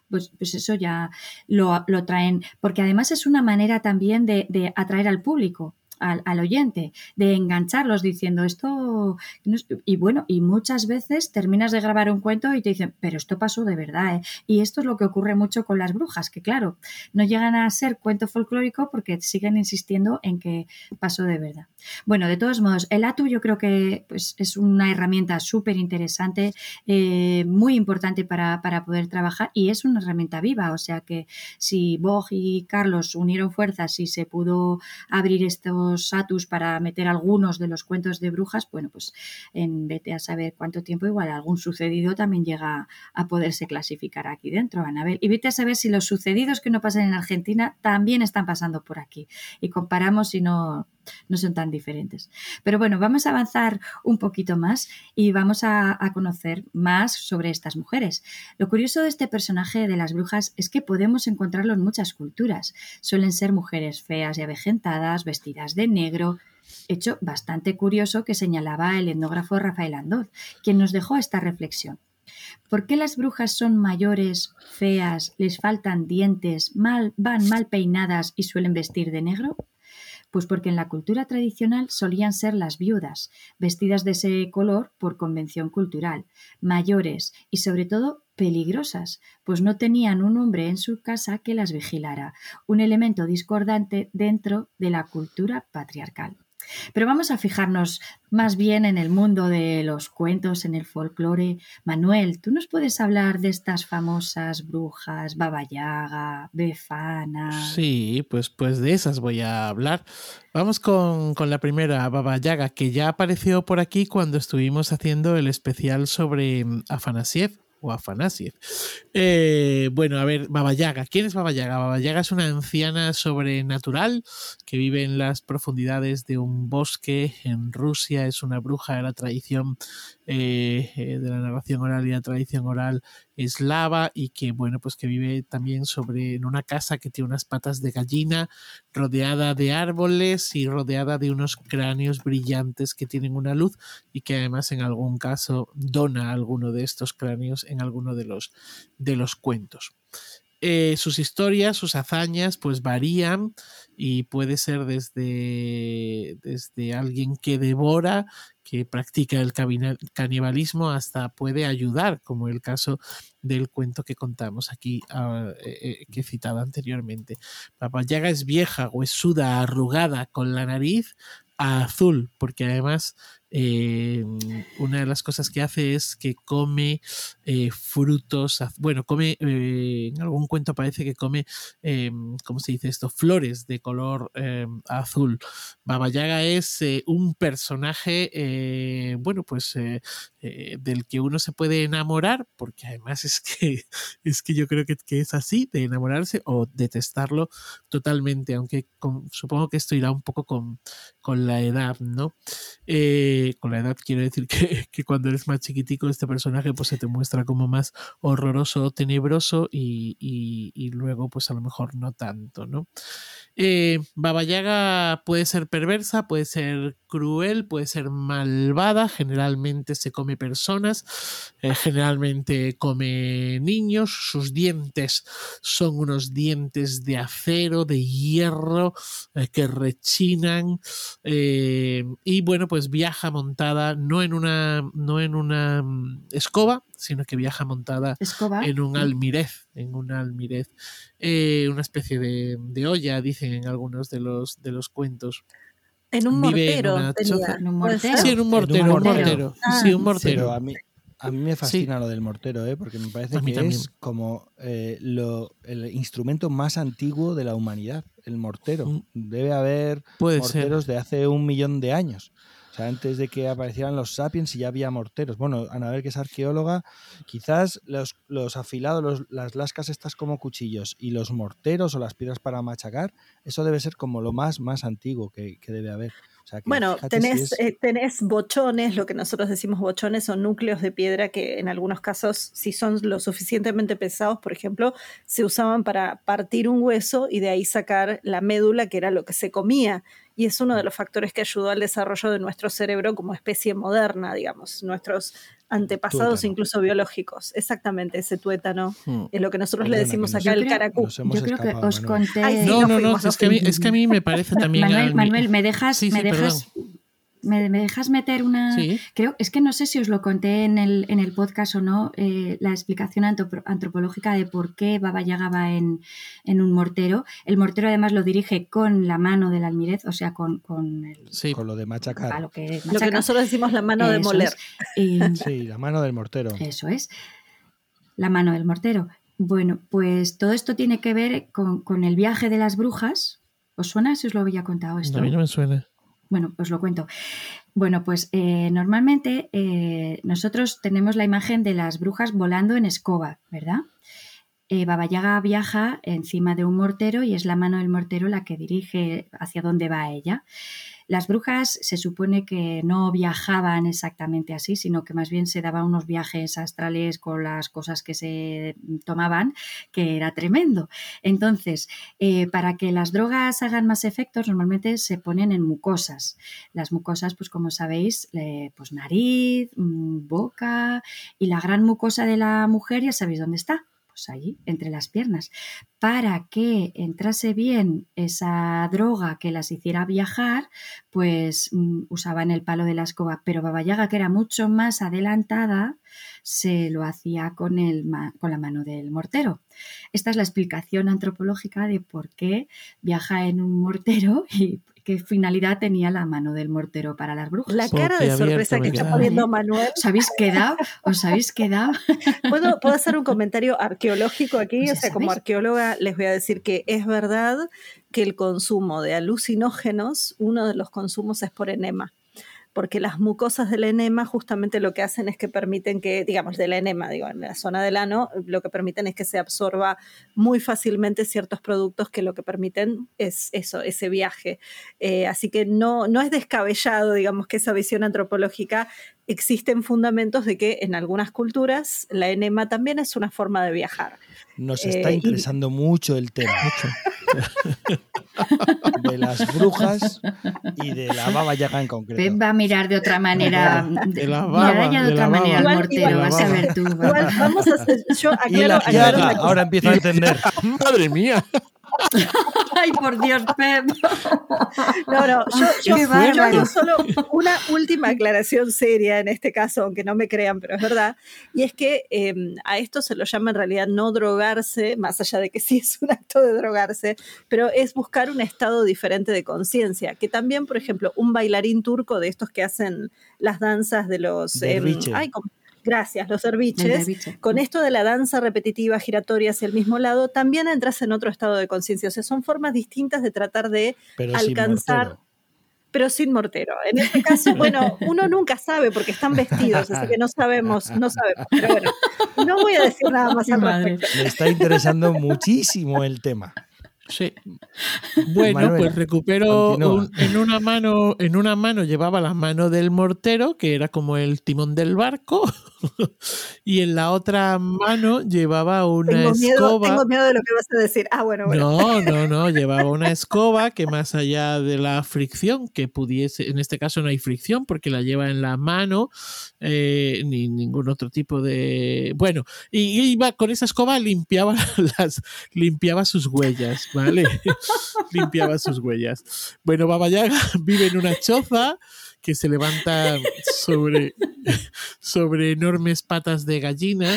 pues, pues eso ya lo, traen, porque además es una manera también de, atraer al público. Al, oyente, de engancharlos diciendo esto. y bueno, y muchas veces terminas de grabar un cuento y te dicen, pero esto pasó de verdad. ¿eh? Y esto es lo que ocurre mucho con las brujas, que claro, no llegan a ser cuento folclórico porque siguen insistiendo en que pasó de verdad. Bueno, de todos modos, el ATU yo creo que pues, es una herramienta súper interesante, eh, muy importante para, para poder trabajar y es una herramienta viva. O sea que si Bog y Carlos unieron fuerzas y se pudo abrir satus para meter algunos de los cuentos de brujas, bueno, pues en vete a saber cuánto tiempo, igual algún sucedido también llega a poderse clasificar aquí dentro, Anabel. Y vete a saber si los sucedidos que no pasan en Argentina también están pasando por aquí. Y comparamos si no, no son tan diferentes. Pero bueno, vamos a avanzar un poquito más y vamos a, conocer más sobre estas mujeres. Lo curioso de este personaje de las brujas es que podemos encontrarlo en muchas culturas. Suelen ser mujeres feas y avejentadas, vestidas de negro, hecho bastante curioso que señalaba el etnógrafo Rafael Andoz, quien nos dejó esta reflexión. ¿Por qué las brujas son mayores, feas, les faltan dientes, mal, van mal peinadas y suelen vestir de negro? Pues porque en la cultura tradicional solían ser las viudas, vestidas de ese color por convención cultural, mayores y sobre todo peligrosas, pues no tenían un hombre en su casa que las vigilara, un elemento discordante dentro de la cultura patriarcal. Pero vamos a fijarnos más bien en el mundo de los cuentos, en el folclore. Manuel, ¿tú nos puedes hablar de estas famosas brujas, Baba Yaga, Befana? Sí, pues, pues de esas voy a hablar. Vamos con, con la primera, Baba Yaga, que ya apareció por aquí cuando estuvimos haciendo el especial sobre mm, Afanasiev o. Eh, bueno, a ver, Baba Yaga. ¿Quién es Baba Yaga? Baba Yaga es una anciana sobrenatural que vive en las profundidades de un bosque en Rusia. Es una bruja de la tradición eh, eh, de la narración oral y la tradición oral eslava y que bueno pues que vive también sobre en una casa que tiene unas patas de gallina rodeada de árboles y rodeada de unos cráneos brillantes que tienen una luz y que además en algún caso dona alguno de estos cráneos en alguno de los de los cuentos eh, sus historias, sus hazañas, pues varían y puede ser desde, desde alguien que devora, que practica el canibalismo, hasta puede ayudar, como el caso del cuento que contamos aquí, ah, eh, eh, que he citado anteriormente. Papayaga es vieja, huesuda, arrugada, con la nariz azul, porque además eh, una de las cosas que hace es que come eh, frutos, bueno, come, eh, en algún cuento parece que come, ¿cómo se dice esto? Flores de color azul. Baba Yaga es un personaje, bueno, pues del que uno se puede enamorar, porque además es que, *laughs* es que yo creo que, es así, de enamorarse o detestarlo totalmente, aunque supongo que esto irá un poco con, con la edad, ¿no? Con la edad quiero decir *laughs* que, cuando eres más chiquitico este personaje pues se te muestra como más horroroso, tenebroso y, y, luego pues a lo mejor no tanto, ¿no? Eh, Baba Yaga puede ser perversa, puede ser cruel, puede ser malvada, generalmente se come personas, eh, generalmente come niños, sus dientes son unos dientes de acero, de hierro, eh, que rechinan y bueno pues viaja montada no en una, no en una mm, escoba, sino que viaja montada en un almirez, en un almirez, eh, una especie de, olla, dicen en algunos de los, de los cuentos. En un mortero. En, un mortero. Sí, en un mortero, un mortero. sí, un mortero. a mí, a mí me fascina lo del mortero, ¿eh? porque me parece que es como eh, lo, el instrumento más antiguo de la humanidad, el mortero. Mm. Debe haber morteros de hace un millón de años. O sea, antes de que aparecieran los sapiens y ya había morteros. Bueno, Anabel, que es arqueóloga, quizás los, los afilados, las lascas estas como cuchillos y los morteros o las piedras para machacar, eso debe ser como lo más, más antiguo que, debe haber. Bueno, tenés, eh, tenés bochones, lo que nosotros decimos bochones son núcleos de piedra que en algunos casos, si son lo suficientemente pesados, por ejemplo, se usaban para partir un hueso y de ahí sacar la médula, que era lo que se comía. Y es uno de los factores que ayudó al desarrollo de nuestro cerebro como especie moderna, digamos. Nuestros antepasados incluso biológicos. Exactamente, ese tuétano hmm. es lo que nosotros le decimos acá el caracú. Yo creo que os conté... no, no, no, es, que a mí, es, que a mí, me parece *laughs* también... Manuel, Manuel ¿me dejas, me dejas ¿Me, dejas meter una...? Creo, es que no sé si os lo conté en el, en el podcast o no, eh, la explicación antropológica de por qué Baba Yaga va en, un mortero. El mortero además lo dirige con la mano del almirez, o sea, con, con, el, con lo de machacar. Lo que, nosotros decimos la mano de moler. *laughs* sí, la mano del mortero. Eso es, la mano del mortero. Bueno, pues todo esto tiene que ver con, con el viaje de las brujas. ¿Os suena si os lo había contado esto? A mí no me suena. Bueno, os lo cuento. Bueno, pues eh, normalmente eh, nosotros tenemos la imagen de las brujas volando en escoba, ¿verdad? Eh, Baba Yaga viaja encima de un mortero y es la mano del mortero la que dirige hacia dónde va ella. Las brujas se supone que no viajaban exactamente así, sino que más bien se daban unos viajes astrales con las cosas que se tomaban, que era tremendo. Entonces, eh, para que las drogas hagan más efectos, normalmente se ponen en mucosas. Las mucosas, pues como sabéis, pues nariz, mm, boca y la gran mucosa de la mujer, ya sabéis dónde está pues allí, entre las piernas, para que entrase bien esa droga que las hiciera viajar, pues mm, usaban el palo de la escoba, pero Baba Yaga, que era mucho más adelantada, se lo hacía con, el, con la mano del mortero. Esta es la explicación antropológica de por qué viaja en un mortero *laughs* y qué finalidad tenía la mano del mortero para las brujas. La cara de sorpresa que está poniendo Manuel. ¿Os habéis quedado? ¿Os habéis quedado? ¿Puedo, ¿Puedo hacer un comentario arqueológico aquí? Pues o sea, como arqueóloga les voy a decir que es verdad que el consumo de alucinógenos, uno de los consumos es por enema porque las mucosas del enema justamente lo que hacen es que permiten que, digamos, del enema, digo, en la zona del ano, lo que permiten es que se absorba muy fácilmente ciertos productos que lo que permiten es eso, ese viaje. Eh, así que no, no es descabellado, digamos, que esa visión antropológica existen fundamentos de que en algunas culturas la enema también es una forma de viajar. Nos está eh, interesando mucho el tema. *laughs* de las brujas y de la baba yaga en concreto. Pep va a mirar de otra manera. De la baba, de, otra manera al mortero, vas a ver tú. vamos a hacer, yo aclaro, ahora empiezo a entender. *laughs* Madre mía. *laughs* Ay, por Dios, Pep. No, no, yo, yo, hago solo una última aclaración seria en este caso, aunque no me crean, pero es verdad. Y es que em, a esto se lo llama en realidad no drogarse, más allá de que sí es un acto de drogarse, pero es buscar un estado diferente de conciencia. Que también, por ejemplo, un bailarín turco de estos que hacen las danzas de los. Eh, Gracias, los cerviches. Con esto de la danza repetitiva giratoria hacia el mismo lado, también entras en otro estado de conciencia. O sea, son formas distintas de tratar de alcanzar. pero sin mortero. En este caso, *laughs* bueno, uno nunca sabe porque están vestidos, así que no sabemos, no sabemos. Pero bueno, no voy a decir nada más al respecto. Me está interesando muchísimo el tema. Sí. *laughs* Bueno, pues recupero en una mano, en una mano llevaba la mano del mortero, que era como el timón del barco, *laughs* y en la otra mano llevaba una escoba. tengo miedo de lo que vas a decir. Ah, bueno, bueno. No, no, *laughs* no, llevaba una escoba que más allá de la fricción que pudiese, en este caso no hay fricción porque la lleva en la mano, eh, ni ningún otro tipo de. Bueno, y iba con esa escoba limpiaba las, limpiaba sus huellas. ¿Vale? *laughs* Limpiaba sus huellas. Bueno, Baba Yaga *laughs* vive en una choza que se levanta sobre, *laughs* sobre enormes patas de gallina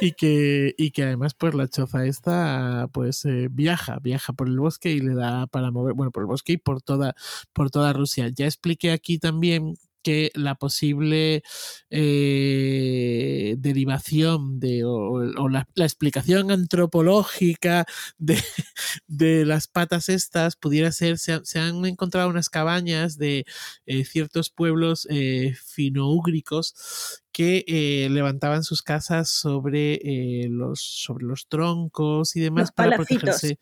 y que, y que además pues la choza esta pues eh, viaja, viaja por el bosque y le da para mover, bueno, por el bosque y por toda, por toda Rusia. Ya expliqué aquí también que la posible eh, derivación de, o, la, explicación antropológica de, *laughs* de, las patas estas pudiera ser, se, han encontrado unas cabañas de eh, ciertos pueblos eh, finoúgricos que levantaban sus casas sobre, los, sobre los troncos y demás para protegerse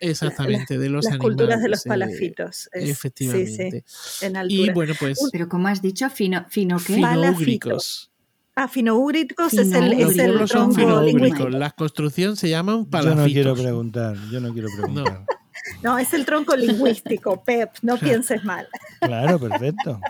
exactamente, de los las animales. culturas de los palafitos. efectivamente. en altura. Y bueno, pues. Pero como has dicho, fino, fino qué? Finoúgricos. Ah, finoúgricos es el, es el pueblos son tronco finoúgricos. La construcción se llaman palafitos. Yo no quiero preguntar, yo no quiero preguntar. *laughs* No, es el tronco lingüístico, Pep, no pienses mal. Claro, perfecto.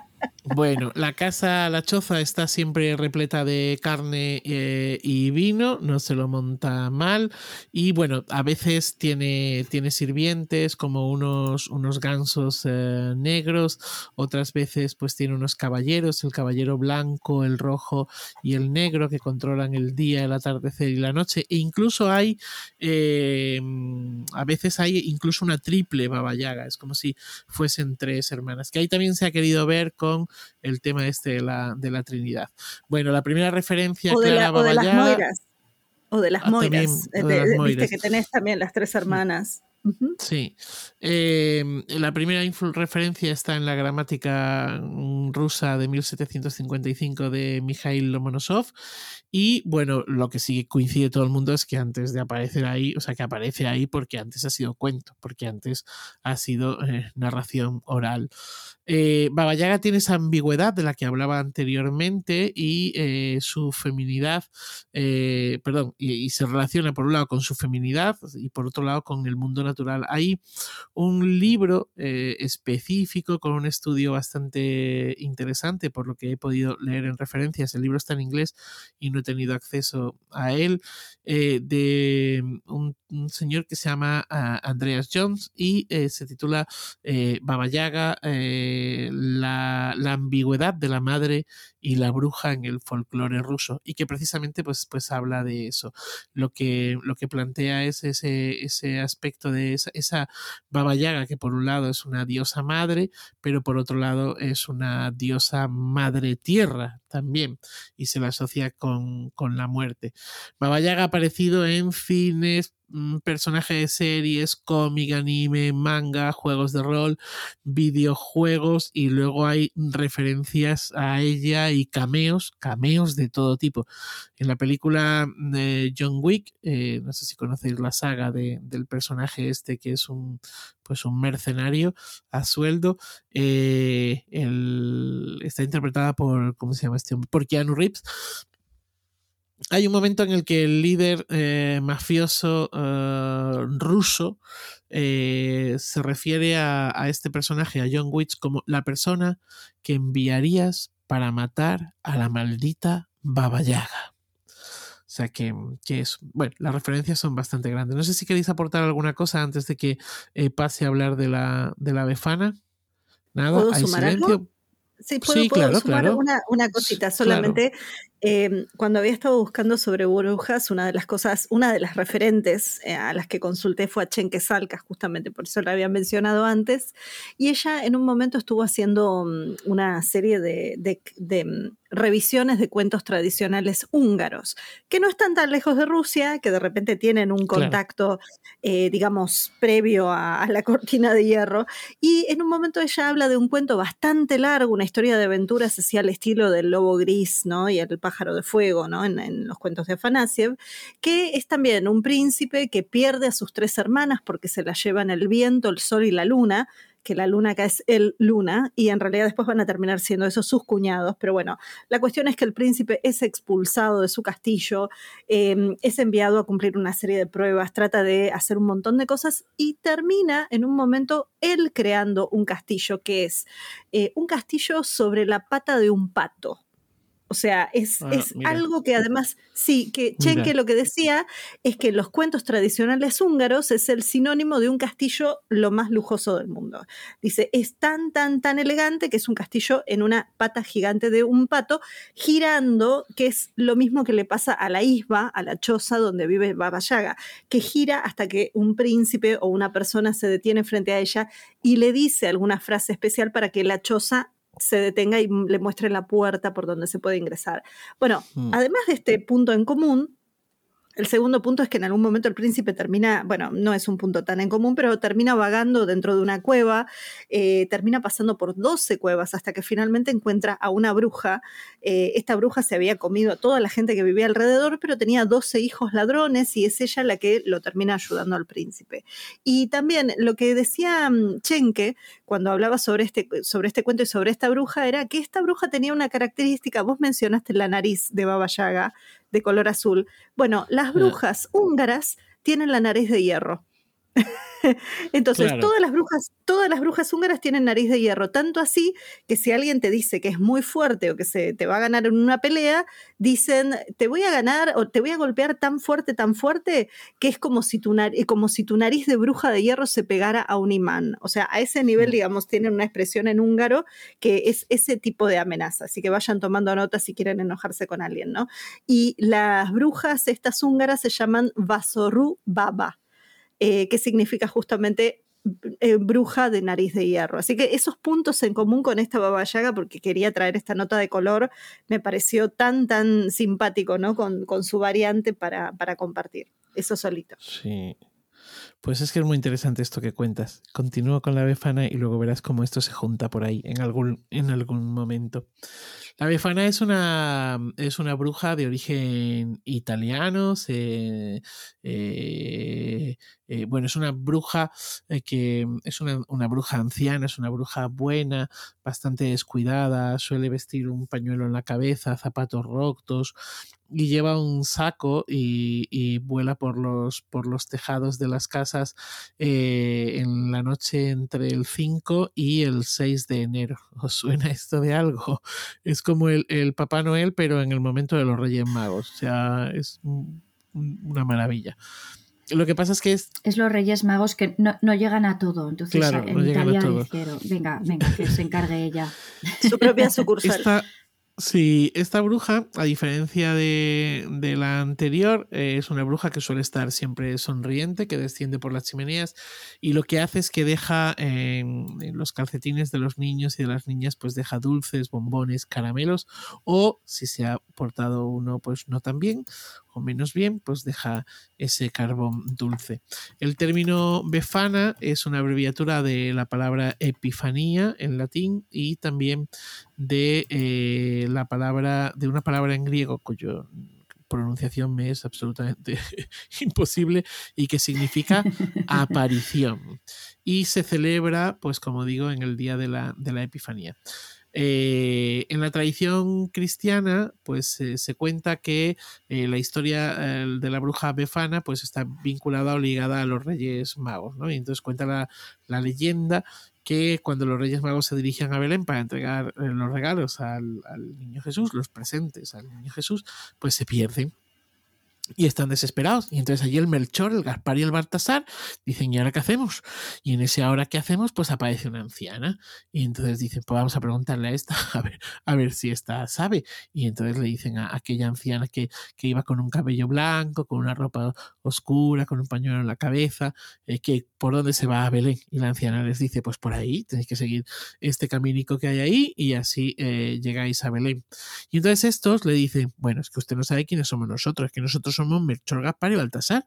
Bueno, la casa, la choza está siempre repleta de carne eh, y vino, no se lo monta mal. Y bueno, a veces tiene, tiene sirvientes como unos, unos gansos eh, negros, otras veces pues tiene unos caballeros, el caballero blanco, el rojo y el negro que controlan el día, el atardecer y la noche. E incluso hay, eh, a veces hay incluso una triple babayaga, es como si fuesen tres hermanas, que ahí también se ha querido ver con el tema este de la, de la Trinidad. Bueno, la primera referencia o de, clara la, o de las moiras. O de las Ah, también, moiras. o de Eh, las de- Viste que tenés también las tres hermanas. Sí. Eh, la primera referencia está en la gramática mm, rusa de 1755 de Mikhail Lomonosov. Y bueno, lo que sí coincide todo el mundo es que antes de aparecer ahí, o sea, que aparece ahí porque antes ha sido cuento, porque antes ha sido eh, narración oral. Eh, Baba Yaga tiene esa ambigüedad de la que hablaba anteriormente y eh, su feminidad, eh, perdón, y, se relaciona por un lado con su feminidad y por otro lado con el mundo natural. Hay un libro eh, específico con un estudio bastante interesante por lo que he podido leer en referencias. El libro está en inglés y no he tenido acceso a él, de un, señor que se llama ah, Andreas Jones y se titula Baba Yaga, eh, la, ambigüedad de la madre y la bruja en el folclore ruso y que precisamente pues, pues habla de eso. Lo que, lo que plantea es ese, ese aspecto de esa, esa Baba Yaga que por un lado es una diosa madre, pero por otro lado es una diosa madre tierra también y se la asocia con, con la muerte. Baba Yaga ha aparecido en cines, mm, personajes de series, cómic, anime, manga, juegos de rol, videojuegos y luego hay referencias a ella y cameos, cameos de todo tipo. En la película de John Wick, eh, no sé si conocéis la saga de- del personaje este que es un pues un mercenario a sueldo, eh, está interpretada por, ¿cómo se llama este? Por Keanu Reeves hay un momento en el que el líder eh, mafioso eh, ruso eh, se refiere a, a este personaje, a John Witch, como la persona que enviarías para matar a la maldita Baba Yaga. O sea que, que es. Bueno, las referencias son bastante grandes. No sé si queréis aportar alguna cosa antes de que pase a hablar de la, de la befana. Nada, ¿Puedo hay sumar algo? Sí, puedo, Sí, puedo claro, sumar claro. Una, una cosita, solamente eh, cuando había estado buscando sobre brujas, una de las cosas, una de las referentes eh, a las que consulté fue a Chenke Salcas, justamente por eso la había mencionado antes, y ella en un momento estuvo haciendo mm, una serie de, de- de, mm, revisiones de cuentos tradicionales húngaros, que no están tan lejos de Rusia, que de repente tienen un Claro. contacto, eh, digamos, previo a, a la cortina de hierro, y en un momento ella habla de un cuento bastante largo, una historia de aventuras así al estilo del lobo gris, ¿no? Y el pájaro de fuego, ¿no? En, en los cuentos de Afanasiev, que es también un príncipe que pierde a sus tres hermanas porque se las llevan el viento, el sol y la luna, que la luna acá es el luna, y en realidad después van a terminar siendo esos sus cuñados, pero bueno, la cuestión es que el príncipe es expulsado de su castillo, eh, es enviado a cumplir una serie de pruebas, trata de hacer un montón de cosas y termina en un momento él creando un castillo que es eh, un castillo sobre la pata de un pato. O sea, es, Ah, es algo que además, sí, que Chenke Mira. lo que decía es que en los cuentos tradicionales húngaros es el sinónimo de un castillo lo más lujoso del mundo. Dice, es tan, tan, tan elegante que es un castillo en una pata gigante de un pato, girando, que es lo mismo que le pasa a la isba, a la choza donde vive Baba Yaga, que gira hasta que un príncipe o una persona se detiene frente a ella y le dice alguna frase especial para que la choza se detenga y le muestre la puerta por donde se puede ingresar. Bueno, Mm. además de este punto en común, El segundo punto es que en algún momento el príncipe termina, bueno, no es un punto tan en común, pero termina vagando dentro de una cueva, eh, termina pasando por 12 cuevas hasta que finalmente encuentra a una bruja. Eh, esta bruja se había comido a toda la gente que vivía alrededor, pero tenía 12 hijos ladrones y es ella la que lo termina ayudando al príncipe. Y también lo que decía mm, Chenke cuando hablaba sobre este, sobre este cuento y sobre esta bruja era que esta bruja tenía una característica, vos mencionaste la nariz de Baba Yaga, de color azul. Bueno, las brujas húngaras tienen la nariz de hierro. *laughs* Entonces, todas las brujas, todas las brujas húngaras tienen nariz de hierro, tanto así que si alguien te dice que es muy fuerte o que se te va a ganar en una pelea, dicen, te voy a ganar o te voy a golpear tan fuerte, tan fuerte, que es como si tu, como si tu nariz de bruja de hierro se pegara a un imán. O sea, a ese nivel, digamos, tienen una expresión en húngaro que es ese tipo de amenaza. Así que vayan tomando nota si quieren enojarse con alguien, ¿no? Y las brujas, estas húngaras, se llaman Vasoru Baba. Eh, que significa justamente eh, bruja de nariz de hierro. Así que esos puntos en común con esta Baba Yaga, porque quería traer esta nota de color, me pareció tan, tan simpático, ¿no? Con, con su variante para, para compartir. Eso solito. Sí. Pues es que es muy interesante esto que cuentas. Continúo con la befana y luego verás cómo esto se junta por ahí en algún, en algún momento. La Befana es una, es una bruja de origen italiano. Eh, eh, bueno, es una bruja eh, que es una, bruja anciana, es una bruja buena, bastante descuidada, suele vestir un pañuelo en la cabeza, zapatos rotos, y lleva un saco y, vuela por los, por los tejados de las casas en la noche entre el 5 y el 6 de enero. *laughs* ¿Os suena esto de algo? Es como el, Papá Noel, pero en el momento de los Reyes Magos. O sea, es una maravilla. Lo que pasa es que es... Es los Reyes Magos que no, llegan a todo. Entonces, claro, en Italia dijeron, venga, venga, que se encargue ella. Su propia sucursal. Sí, esta bruja, a diferencia de, la anterior, eh, es una bruja que suele estar siempre sonriente, que desciende por las chimeneas y lo que hace es que deja en, los calcetines de los niños y de las niñas, pues deja dulces, bombones, caramelos o si se ha portado uno pues no tan bien o menos bien, pues deja ese carbón dulce. El término befana es una abreviatura de la palabra epifanía en latín y también de eh, la palabra, de una palabra en griego cuyo pronunciación me es absolutamente *laughs* imposible y que significa *laughs* aparición. Y se celebra, pues como digo, en el día de la, de la Epifanía. Eh, en la tradición cristiana, pues eh, se cuenta que eh, la historia de la bruja Befana pues está vinculada o ligada a los Reyes Magos, ¿no? Y entonces cuenta la, leyenda que cuando los Reyes Magos se dirigen a Belén para entregar los regalos al, al niño Jesús, los presentes al niño Jesús, pues se pierden y están desesperados. Y entonces allí el Melchor, el Gaspar y el Baltasar dicen, ¿y ahora qué hacemos? Y en ese ahora qué hacemos, pues aparece una anciana. Y entonces dicen, pues vamos a preguntarle a esta, *laughs* a ver, a ver si esta sabe. Y entonces le dicen a aquella anciana que, que iba con un cabello blanco, con una ropa oscura, con un pañuelo en la cabeza, eh, que por dónde se va a Belén. Y la anciana les dice, pues por ahí, tenéis que seguir este caminico que hay ahí y así eh, llegáis a Belén. Y entonces estos le dicen, bueno, es que usted no sabe quiénes somos nosotros, que nosotros somos Melchor, Gaspar y Baltasar.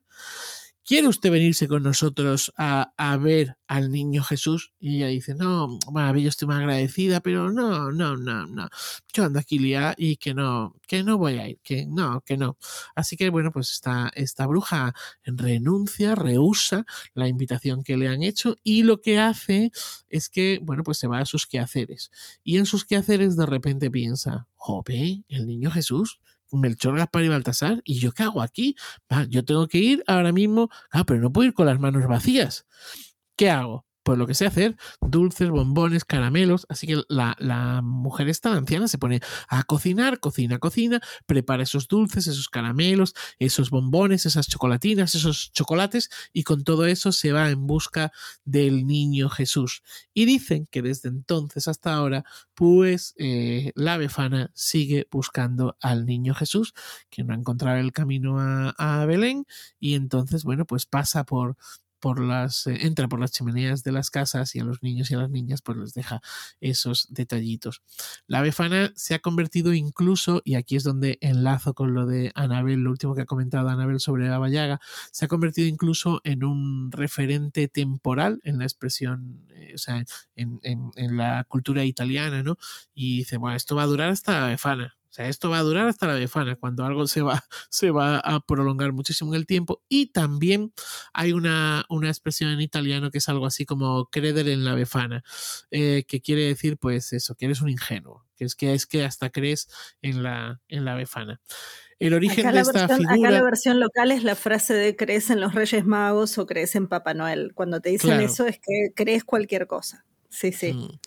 ¿Quiere usted venirse con nosotros a, ver al niño Jesús? Y ella dice, no, bueno, yo estoy muy agradecida, pero no, no, no, no. Yo ando aquí liada y que no, que no voy a ir, que no, que no. Así que bueno, pues esta, esta bruja renuncia, rehúsa la invitación que le han hecho y lo que hace es que, bueno, pues se va a sus quehaceres. Y en sus quehaceres de repente piensa, jope, el niño Jesús, Melchor, Gaspar y Baltasar, ¿y yo qué hago aquí? yo tengo que ir ahora mismo, ah, pero no puedo ir con las manos vacías. ¿Qué hago? Pues lo que sé hacer, dulces, bombones, caramelos. Así que la, mujer esta, anciana, se pone a cocinar, cocina, cocina, prepara esos dulces, esos caramelos, esos bombones, esas chocolatinas, esos chocolates, y con todo eso se va en busca del niño Jesús. Y dicen que desde entonces hasta ahora, pues eh, la befana sigue buscando al niño Jesús, que no ha encontrado el camino a, a Belén, y entonces, bueno, pues pasa por por las, eh, entra por las chimeneas de las casas y a los niños y a las niñas pues les deja esos detallitos. La befana se ha convertido incluso, y aquí es donde enlazo con lo de Anabel, lo último que ha comentado Anabel sobre la Yaga, se ha convertido incluso en un referente temporal en la expresión, eh, o sea, en, en, en, la cultura italiana, ¿no? Y dice, bueno, esto va a durar hasta la befana sea, esto va a durar hasta la befana, cuando algo se va, *laughs* se va a prolongar muchísimo en el tiempo. Y también hay una, una expresión en italiano que es algo así como credere en la befana, eh, que quiere decir, pues eso, que eres un ingenuo, que es que, es que hasta crees en la, en la befana. El origen acá de esta versión, figura. Acá la versión local es la frase de crees en los Reyes Magos o crees en Papá Noel. Cuando te dicen Claro. eso es que crees cualquier cosa. Sí, sí. Mm.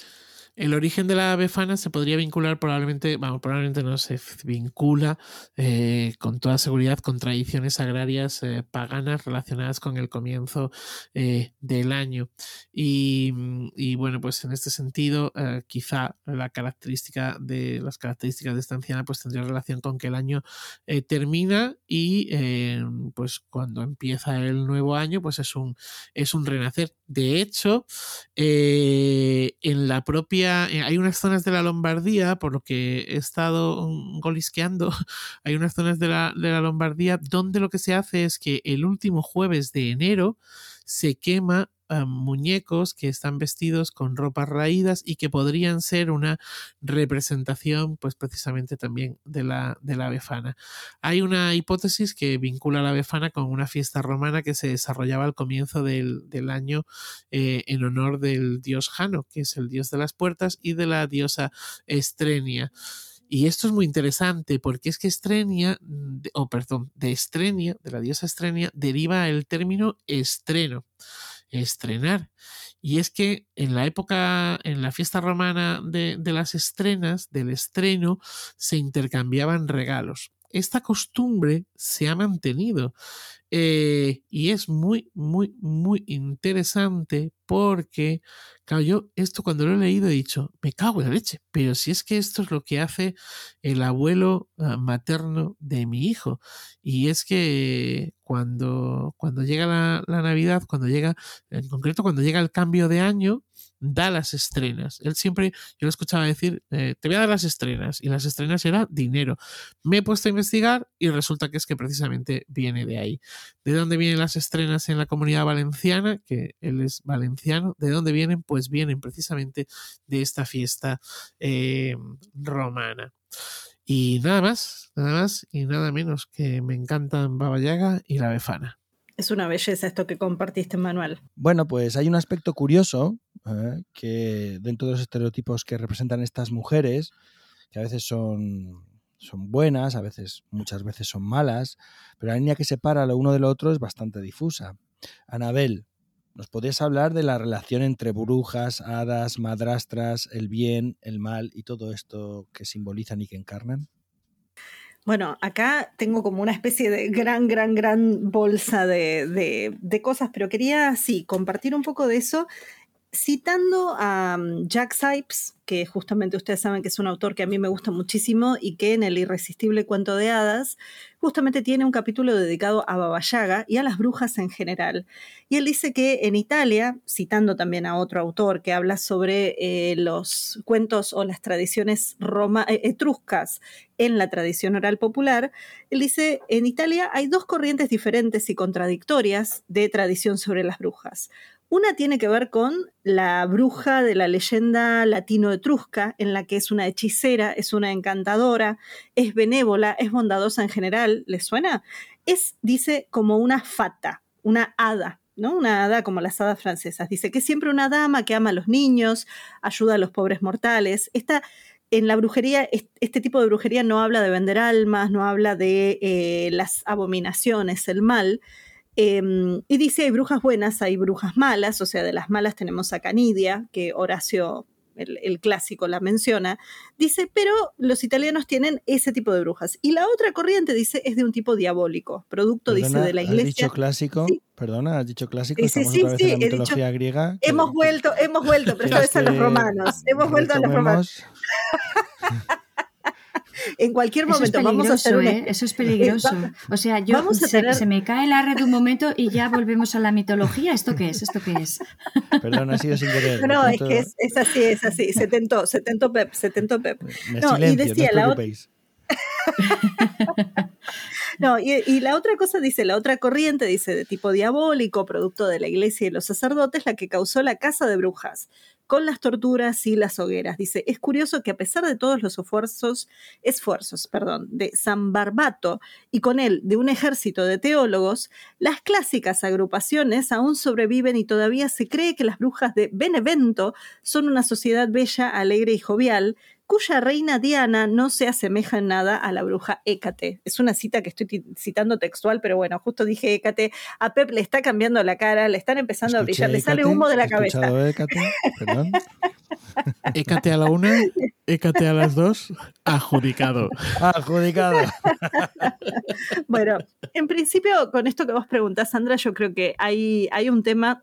El origen de la befana se podría vincular probablemente, vamos, probablemente no se vincula eh, con toda seguridad con tradiciones agrarias eh, paganas relacionadas con el comienzo eh, del año. Y, y, bueno, pues en este sentido, quizá la característica de las características de esta anciana pues tendría relación con que el año termina y pues cuando empieza el nuevo año, pues es un, es un renacer. De hecho, en la propia, eh, hay unas zonas de la Lombardía, por lo que he estado mm, golisqueando, *laughs* hay unas zonas de la, de la Lombardía donde lo que se hace es que el último jueves de enero se quema uh, muñecos que están vestidos con ropas raídas y que podrían ser una representación, pues precisamente también de la, de la befana. Hay una hipótesis que vincula la befana con una fiesta romana que se desarrollaba al comienzo del, del año eh, en honor del dios Jano, que es el dios de las puertas, y de la diosa Estrenia. Y esto es muy interesante porque es que Estrenia, o perdón, de Estrenia, de la diosa Estrenia, deriva el término estreno, estrenar. Y es que en la época, en la fiesta romana de, las estrenas, del estreno, se intercambiaban regalos. Esta costumbre se ha mantenido eh, y es muy, muy, muy interesante porque, claro, yo esto cuando lo he leído he dicho, me cago en la leche, pero si es que esto es lo que hace el abuelo uh, materno de mi hijo. Y es que cuando, cuando llega la, la, Navidad, cuando llega, en concreto, cuando llega el cambio de año, da las estrenas. Él siempre, yo lo escuchaba decir, eh, te voy a dar las estrenas. Y las estrenas era dinero. Me he puesto a investigar y resulta que es que precisamente viene de ahí. ¿De dónde vienen las estrenas en la comunidad valenciana? Que él es valenciano. ¿De dónde vienen? Pues vienen precisamente de esta fiesta eh, romana. Y nada más, nada más y nada menos que me encantan Baba y la Befana. Es una belleza esto que compartiste, Manuel. Bueno, pues hay un aspecto curioso eh, que dentro de los estereotipos que representan estas mujeres, que a veces son, son buenas, a veces, muchas veces son malas, pero la línea que separa lo uno de lo otro es bastante difusa. Anabel, ¿nos podrías hablar de la relación entre brujas, hadas, madrastras, el bien, el mal y todo esto que simbolizan y que encarnan? Bueno, acá tengo como una especie de gran, gran, gran bolsa de, de, de, cosas, pero quería, sí, compartir un poco de eso, citando a um, Jack Sipes, que justamente ustedes saben que es un autor que a mí me gusta muchísimo y que en el irresistible cuento de hadas justamente tiene un capítulo dedicado a Baba y a las brujas en general. Y él dice que en Italia, citando también a otro autor que habla sobre eh, los cuentos o las tradiciones roma, eh, etruscas en la tradición oral popular, él dice, en Italia hay dos corrientes diferentes y contradictorias de tradición sobre las brujas. Una tiene que ver con la bruja de la leyenda latino-etrusca, en la que es una hechicera, es una encantadora, es benévola, es bondadosa en general. ¿Les suena? Es, dice, como una fata, una hada, ¿no? Una hada como las hadas francesas. Dice que es siempre una dama que ama a los niños, ayuda a los pobres mortales. Esta, en la brujería, este tipo de brujería no habla de vender almas, no habla de eh, las abominaciones, el mal, eh, y dice, hay brujas buenas, hay brujas malas, o sea, de las malas tenemos a Canidia, que Horacio, el, el, clásico, la menciona. Dice, pero los italianos tienen ese tipo de brujas. Y la otra corriente, dice, es de un tipo diabólico, producto, perdona, dice, de la iglesia. ¿Has dicho clásico? Sí. Perdona, has dicho clásico. Sí, Estamos sí, otra vez sí, en la he mitología dicho, griega. Hemos que- *laughs* vuelto, hemos vuelto, pero esta vez a los que romanos. Hemos vuelto a los romanos. *laughs* en cualquier momento vamos a hacer ¿eh? Eso es peligroso. *laughs* O sea, yo se, me cae la red un momento y ya volvemos a la mitología. ¿Esto qué es? ¿Esto qué es? *laughs* Perdón, ha sido sin querer. No, es que es, así, es así. Se tentó, se tentó Pep, se tentó Pep. no, y decía la otra. *laughs* No, y, la otra cosa dice, la otra corriente dice de tipo diabólico, producto de la iglesia y los sacerdotes, la que causó la casa de brujas, con las torturas y las hogueras. Dice, es curioso que a pesar de todos los esfuerzos, esfuerzos, perdón, de San Barbato y con él de un ejército de teólogos, las clásicas agrupaciones aún sobreviven y todavía se cree que las brujas de Benevento son una sociedad bella, alegre y jovial, cuya reina Diana no se asemeja en nada a la bruja Hécate. Es una cita que estoy citando textual, pero bueno, justo dije Hécate. A Pep le está cambiando la cara, le están empezando a brillar, le sale humo de la cabeza. Hécate? Perdón. *laughs* Hécate a la una, Hécate a las dos, adjudicado. Adjudicado. *laughs* bueno, en principio, con esto que vos preguntás, Sandra, yo creo que hay, hay un tema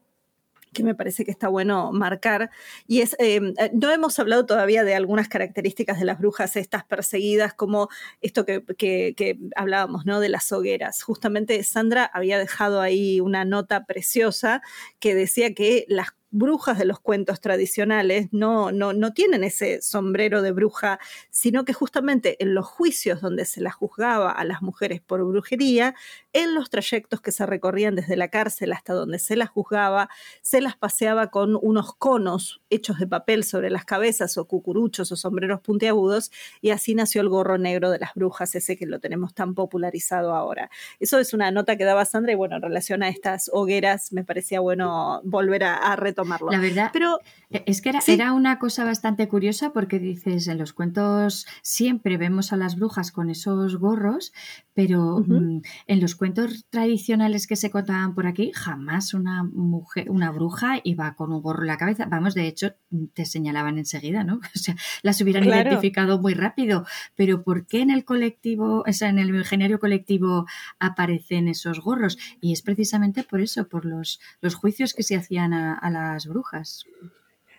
que me parece que está bueno marcar, y es, eh, no hemos hablado todavía de algunas características de las brujas estas perseguidas, como esto que, que, hablábamos, ¿no? De las hogueras. Justamente Sandra había dejado ahí una nota preciosa que decía que las brujas de los cuentos tradicionales no, no, no tienen ese sombrero de bruja, sino que justamente en los juicios donde se las juzgaba a las mujeres por brujería, en los trayectos que se recorrían desde la cárcel hasta donde se las juzgaba, se las paseaba con unos conos hechos de papel sobre las cabezas o cucuruchos o sombreros puntiagudos y así nació el gorro negro de las brujas, ese que lo tenemos tan popularizado ahora. Eso es una nota que daba Sandra y bueno, en relación a estas hogueras me parecía bueno volver a, a tomarlo. La verdad, pero e, es que era, una cosa bastante curiosa porque dices, en los cuentos siempre vemos a las brujas con esos gorros, pero mm, en los cuentos tradicionales que se contaban por aquí, jamás una mujer, una bruja iba con un gorro en la cabeza. Vamos, de hecho, te señalaban enseguida, ¿no? *laughs* O sea, las hubieran identificado muy rápido. Pero ¿por qué en el colectivo, o sea, en el ingeniero colectivo aparecen esos gorros? Y es precisamente por eso, por los, los juicios que se hacían a, a la brujas.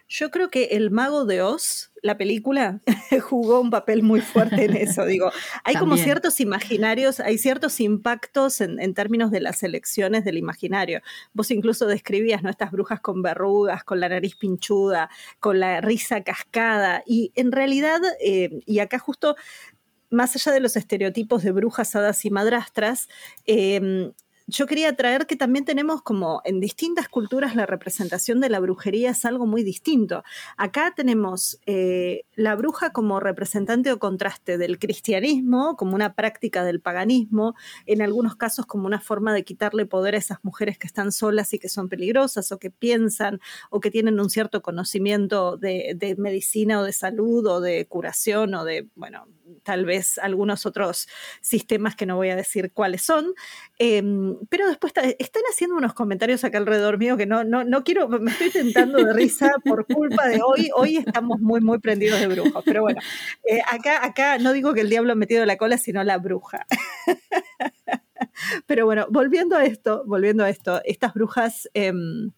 Yo creo que El Mago de Oz, la película, *laughs* jugó un papel muy fuerte en eso. Digo, *laughs* hay como ciertos imaginarios, hay ciertos impactos en, términos de las elecciones del imaginario. Vos incluso describías ¿no? estas brujas con verrugas, con la nariz pinchuda, con la risa cascada. Y en realidad, eh, y acá justo más allá de los estereotipos de brujas, hadas y madrastras, eh, yo quería traer que también tenemos como en distintas culturas la representación de la brujería es algo muy distinto. Acá tenemos eh, la bruja como representante o contraste del cristianismo, como una práctica del paganismo, en algunos casos como una forma de quitarle poder a esas mujeres que están solas y que son peligrosas o que piensan o que tienen un cierto conocimiento de, medicina o de salud o de curación o de, bueno, tal vez algunos otros sistemas que no voy a decir cuáles son. Em, pero después están haciendo unos comentarios acá alrededor mío que no, no, no quiero, me estoy tentando de risa por culpa de hoy. Hoy estamos muy, muy prendidos de brujos. Pero bueno, eh, acá, acá no digo que el diablo ha metido la cola, sino la bruja. Pero bueno, volviendo a esto, volviendo a esto, estas brujas. Em,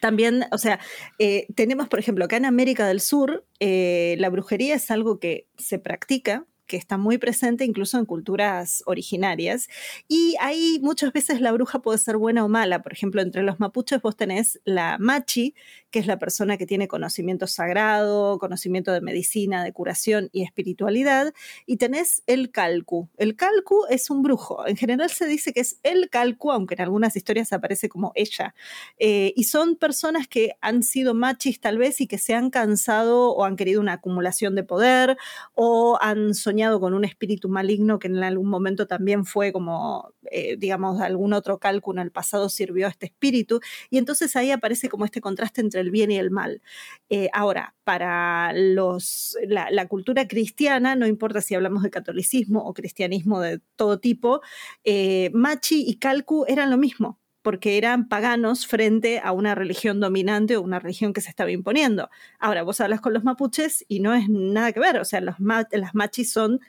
también, o sea, eh, tenemos, por ejemplo, acá en América del Sur, eh, la brujería es algo que se practica, que está muy presente incluso en culturas originarias. Y ahí muchas veces la bruja puede ser buena o mala. Por ejemplo, entre los mapuches vos tenés la machi, que es la persona que tiene conocimiento sagrado, conocimiento de medicina, de curación y espiritualidad, y tenés el calcu. El calcu es un brujo. En general se dice que es el calcu, aunque en algunas historias aparece como ella. Eh, y son personas que han sido machis tal vez y que se han cansado o han querido una acumulación de poder o han soñado con un espíritu maligno que en algún momento también fue como, eh, digamos, algún otro cálculo en el pasado sirvió a este espíritu. Y entonces ahí aparece como este contraste entre el bien y el mal. Eh, ahora, para los, la, cultura cristiana, no importa si hablamos de catolicismo o cristianismo de todo tipo, eh, Machi y Calcu eran lo mismo porque eran paganos frente a una religión dominante o una religión que se estaba imponiendo. Ahora, vos hablas con los mapuches y no es nada que ver, o sea, los las machis son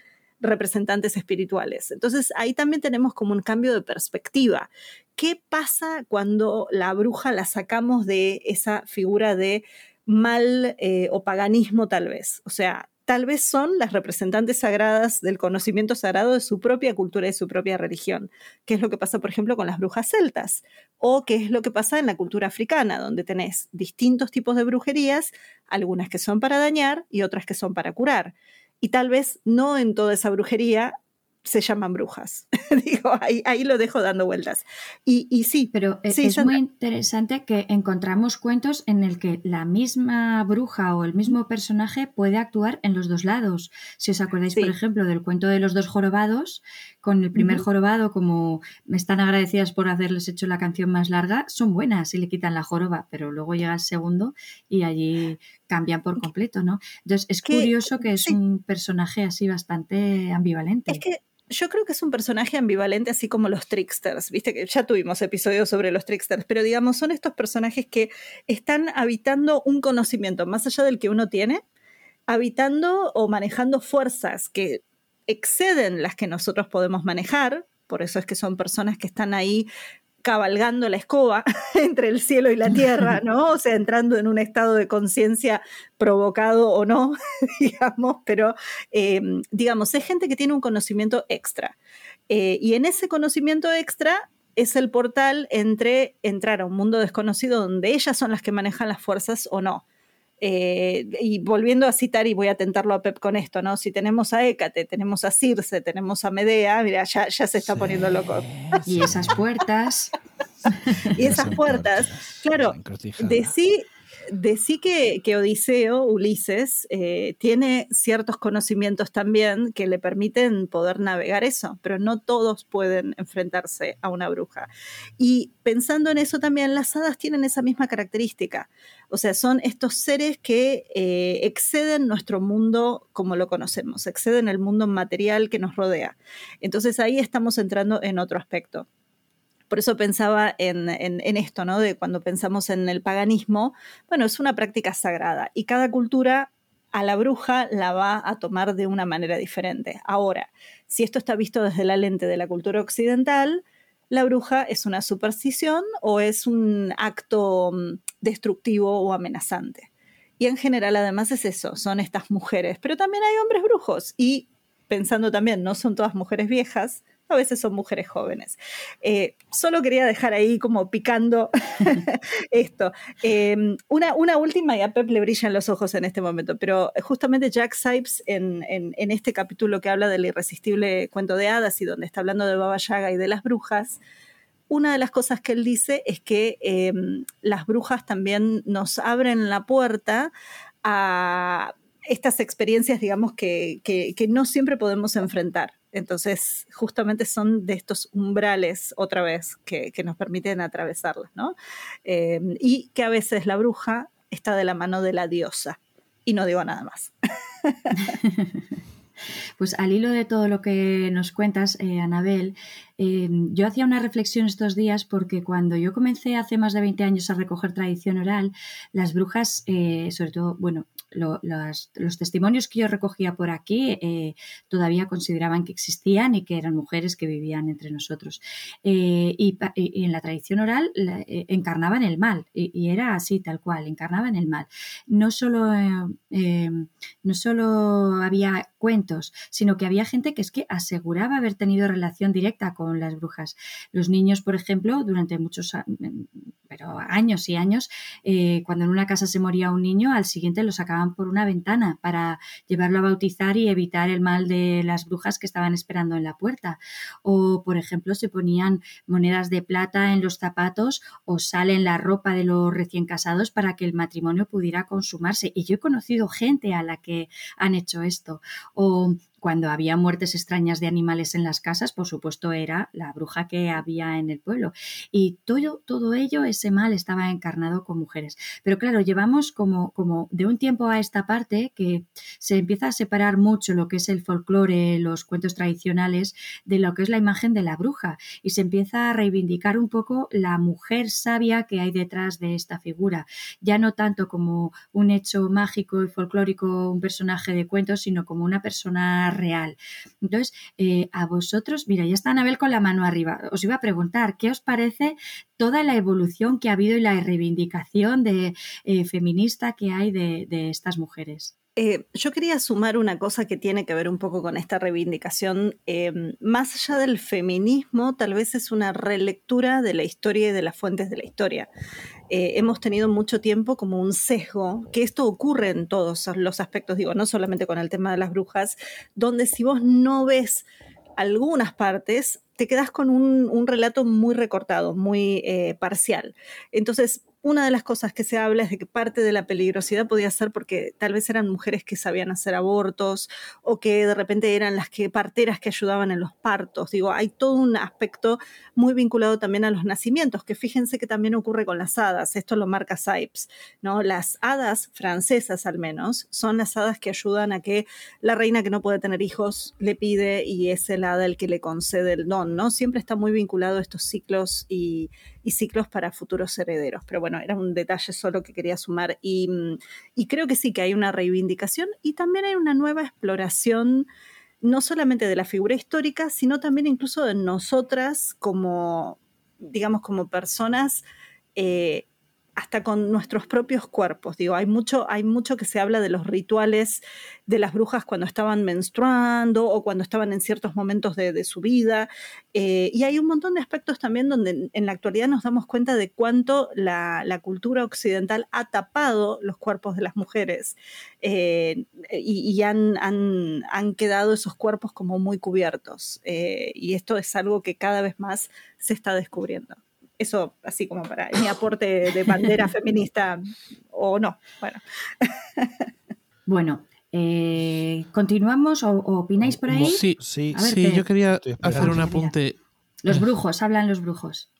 representantes espirituales. Entonces, ahí también tenemos como un cambio de perspectiva. ¿Qué pasa cuando la bruja la sacamos de esa figura de mal eh, o paganismo tal vez? O sea, tal vez son las representantes sagradas del conocimiento sagrado de su propia cultura y su propia religión, que es lo que pasa, por ejemplo, con las brujas celtas, o que es lo que pasa en la cultura africana, donde tenés distintos tipos de brujerías, algunas que son para dañar y otras que son para curar. Y tal vez no en toda esa brujería se llaman brujas. *laughs* Digo, ahí, lo dejo dando vueltas. Y, sí, pero e, es muy interesante que encontramos cuentos en el que la misma bruja o el mismo personaje puede actuar en los dos lados. Si os acordáis, por ejemplo, del cuento de los dos jorobados, con el primer jorobado, como me están agradecidas por haberles hecho la canción más larga, son buenas y le quitan la joroba, pero luego llega el segundo y allí cambian por completo, ¿no? Entonces es curioso que es un personaje así bastante ambivalente. Es que yo creo que es un personaje ambivalente, así como los tricksters. Viste que ya tuvimos episodios sobre los tricksters, pero digamos, son estos personajes que están habitando un conocimiento más allá del que uno tiene, habitando o manejando fuerzas que exceden las que nosotros podemos manejar. Por eso es que son personas que están ahí cabalgando la escoba *laughs* entre el cielo y la tierra, *laughs* ¿no? O sea, entrando en un estado de conciencia provocado o no, *laughs* digamos, pero em, digamos, es gente que tiene un conocimiento extra. Eh, y en ese conocimiento extra es el portal entre entrar a un mundo desconocido donde ellas son las que manejan las fuerzas o no. Eh, y volviendo a citar, y voy a tentarlo a Pep con esto, ¿no? Si tenemos a Hécate, tenemos a Circe, tenemos a Medea, mira, ya, ya se está poniendo loco. Y esas puertas. *laughs* y esas puertas, claro, de sí de sí que, Odiseo, Ulises, eh, tiene ciertos conocimientos también que le permiten poder navegar eso, pero no todos pueden enfrentarse a una bruja. Y pensando en eso también, las hadas tienen esa misma característica. O sea, son estos seres que eh, exceden nuestro mundo como lo conocemos, exceden el mundo material que nos rodea. Entonces ahí estamos entrando en otro aspecto por eso pensaba en, esto, ¿no? De cuando pensamos en el paganismo, bueno, es una práctica sagrada y cada cultura a la bruja la va a tomar de una manera diferente. Ahora, si esto está visto desde la lente de la cultura occidental, la bruja es una superstición o es un acto mm, destructivo o amenazante. Y en general además es eso, son estas mujeres, pero también hay hombres brujos y pensando también, no son todas mujeres viejas, a veces son mujeres jóvenes. Eh, solo quería dejar ahí como picando *laughs* esto. Em, una, una, última, y a Pep le brillan los ojos en este momento, pero justamente Jack Sipes en, en, este capítulo que habla del irresistible cuento de hadas y donde está hablando de Baba Yaga y de las brujas, una de las cosas que él dice es que em, las brujas también nos abren la puerta a estas experiencias, digamos, que, que no siempre podemos enfrentar. Entonces, justamente son de estos umbrales, otra vez, que, nos permiten atravesarlas, ¿no? Eh, y que a veces la bruja está de la mano de la diosa. Y no digo nada más. *laughs* Pues al hilo de todo lo que nos cuentas, eh, Anabel, eh, yo hacía una reflexión estos días porque cuando yo comencé hace más de 20 años a recoger tradición oral, las brujas, sobre todo, bueno, los testimonios que yo recogía por aquí eh, todavía consideraban que existían y que eran mujeres que vivían entre nosotros. Eh, y, en la tradición oral eh, encarnaban el mal, y, era así, tal cual, encarnaban el mal. No solo, no solo había cuentos, sino que había gente que es que aseguraba haber tenido relación directa con las brujas. Los niños, por ejemplo, durante muchos pero años y años, cuando en una casa se moría un niño, al siguiente lo sacaban por una ventana para llevarlo a bautizar y evitar el mal de las brujas que estaban esperando en la puerta. O, por ejemplo, se ponían monedas de plata en los zapatos o sal en la ropa de los recién casados para que el matrimonio pudiera consumarse. Y yo he conocido gente a la que han hecho esto. O cuando había muertes extrañas de animales en las casas, por supuesto era la bruja que había en el pueblo. Y todo, todo ello, ese mal, estaba encarnado con mujeres. Pero claro, llevamos como, como de un tiempo a esta parte que se empieza a separar mucho lo que es el folclore, los cuentos tradicionales, de lo que es la imagen de la bruja. Y se empieza a reivindicar un poco la mujer sabia que hay detrás de esta figura. Ya no tanto como un hecho mágico y folclórico, un personaje de cuentos, sino como una persona real. Entonces, eh, a vosotros, mira, ya está Anabel con la mano arriba. Os iba a preguntar, ¿qué os parece toda la evolución que ha habido y la reivindicación de, eh, feminista que hay de, estas mujeres? Eh, yo quería sumar una cosa que tiene que ver un poco con esta reivindicación. Em, más allá del feminismo, tal vez es una relectura de la historia y de las fuentes de la historia. Eh, hemos tenido mucho tiempo como un sesgo, que esto ocurre en todos los aspectos, digo, no solamente con el tema de las brujas, donde si vos no ves algunas partes, te quedas con un, relato muy recortado, muy eh, parcial. Entonces, una de las cosas que se habla es de que parte de la peligrosidad podía ser porque tal vez eran mujeres que sabían hacer abortos o que de repente eran las que parteras que ayudaban en los partos. Digo, hay todo un aspecto muy vinculado también a los nacimientos, que fíjense que también ocurre con las hadas. Esto lo marca Sipes, ¿no? Las hadas francesas al menos son las hadas que ayudan a que la reina que no puede tener hijos le pide y es el hada el que le concede el don, ¿no? Siempre está muy vinculado a estos ciclos y y ciclos para futuros herederos. Pero bueno, era un detalle solo que quería sumar. Y, mm, y creo que sí que hay una reivindicación y también hay una nueva exploración no solamente de la figura histórica, sino también incluso de nosotras como, digamos, como personas eh, hasta con nuestros propios cuerpos. Digo, hay mucho, hay mucho que se habla de los rituales de las brujas cuando estaban menstruando o cuando estaban en ciertos momentos de, su vida. Eh, y hay un montón de aspectos también donde en la actualidad nos damos cuenta de cuánto la, cultura occidental ha tapado los cuerpos de las mujeres eh, y, han, han, quedado esos cuerpos como muy cubiertos. Eh, y esto es algo que cada vez más se está descubriendo. Eso así como para mi aporte de bandera *laughs* feminista o no. Bueno. Bueno, eh, ¿continuamos o, opináis por ahí? Sí, sí, sí yo quería hacer un apunte. Los brujos, hablan los brujos.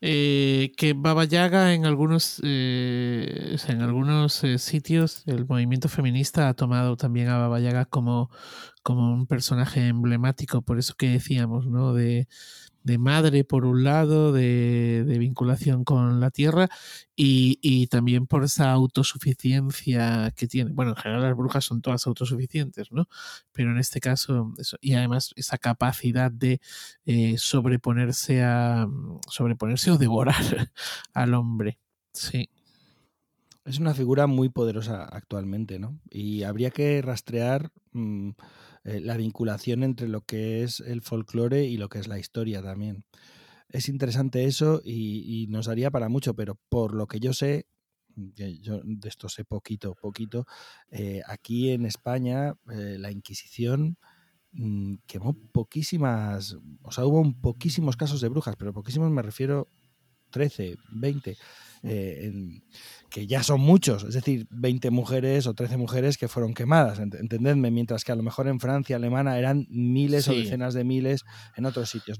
Eh, que Baba Yaga en algunos, eh, en algunos sitios el movimiento feminista ha tomado también a Baba Yaga como, como un personaje emblemático, por eso que decíamos, ¿no? De, de madre por un lado, de, vinculación con la tierra y, también por esa autosuficiencia que tiene. Bueno, en general las brujas son todas autosuficientes, ¿no? Pero en este caso, eso, y además esa capacidad de eh, sobreponerse a sobreponerse o devorar *laughs* al hombre. Sí. Es una figura muy poderosa actualmente, ¿no? Y habría que rastrear mm, eh, la vinculación entre lo que es el folclore y lo que es la historia también. Es interesante eso y, nos daría para mucho, pero por lo que yo sé, yo de esto sé poquito, poquito, eh, aquí en España eh, la Inquisición mm, quemó poquísimas, o sea, hubo poquísimos casos de brujas, pero poquísimos me refiero 13, 20. Eh, que ya son muchos, es decir, 20 mujeres o 13 mujeres que fueron quemadas, entendedme, mientras que a lo mejor en Francia alemana eran miles o decenas de miles en otros sitios.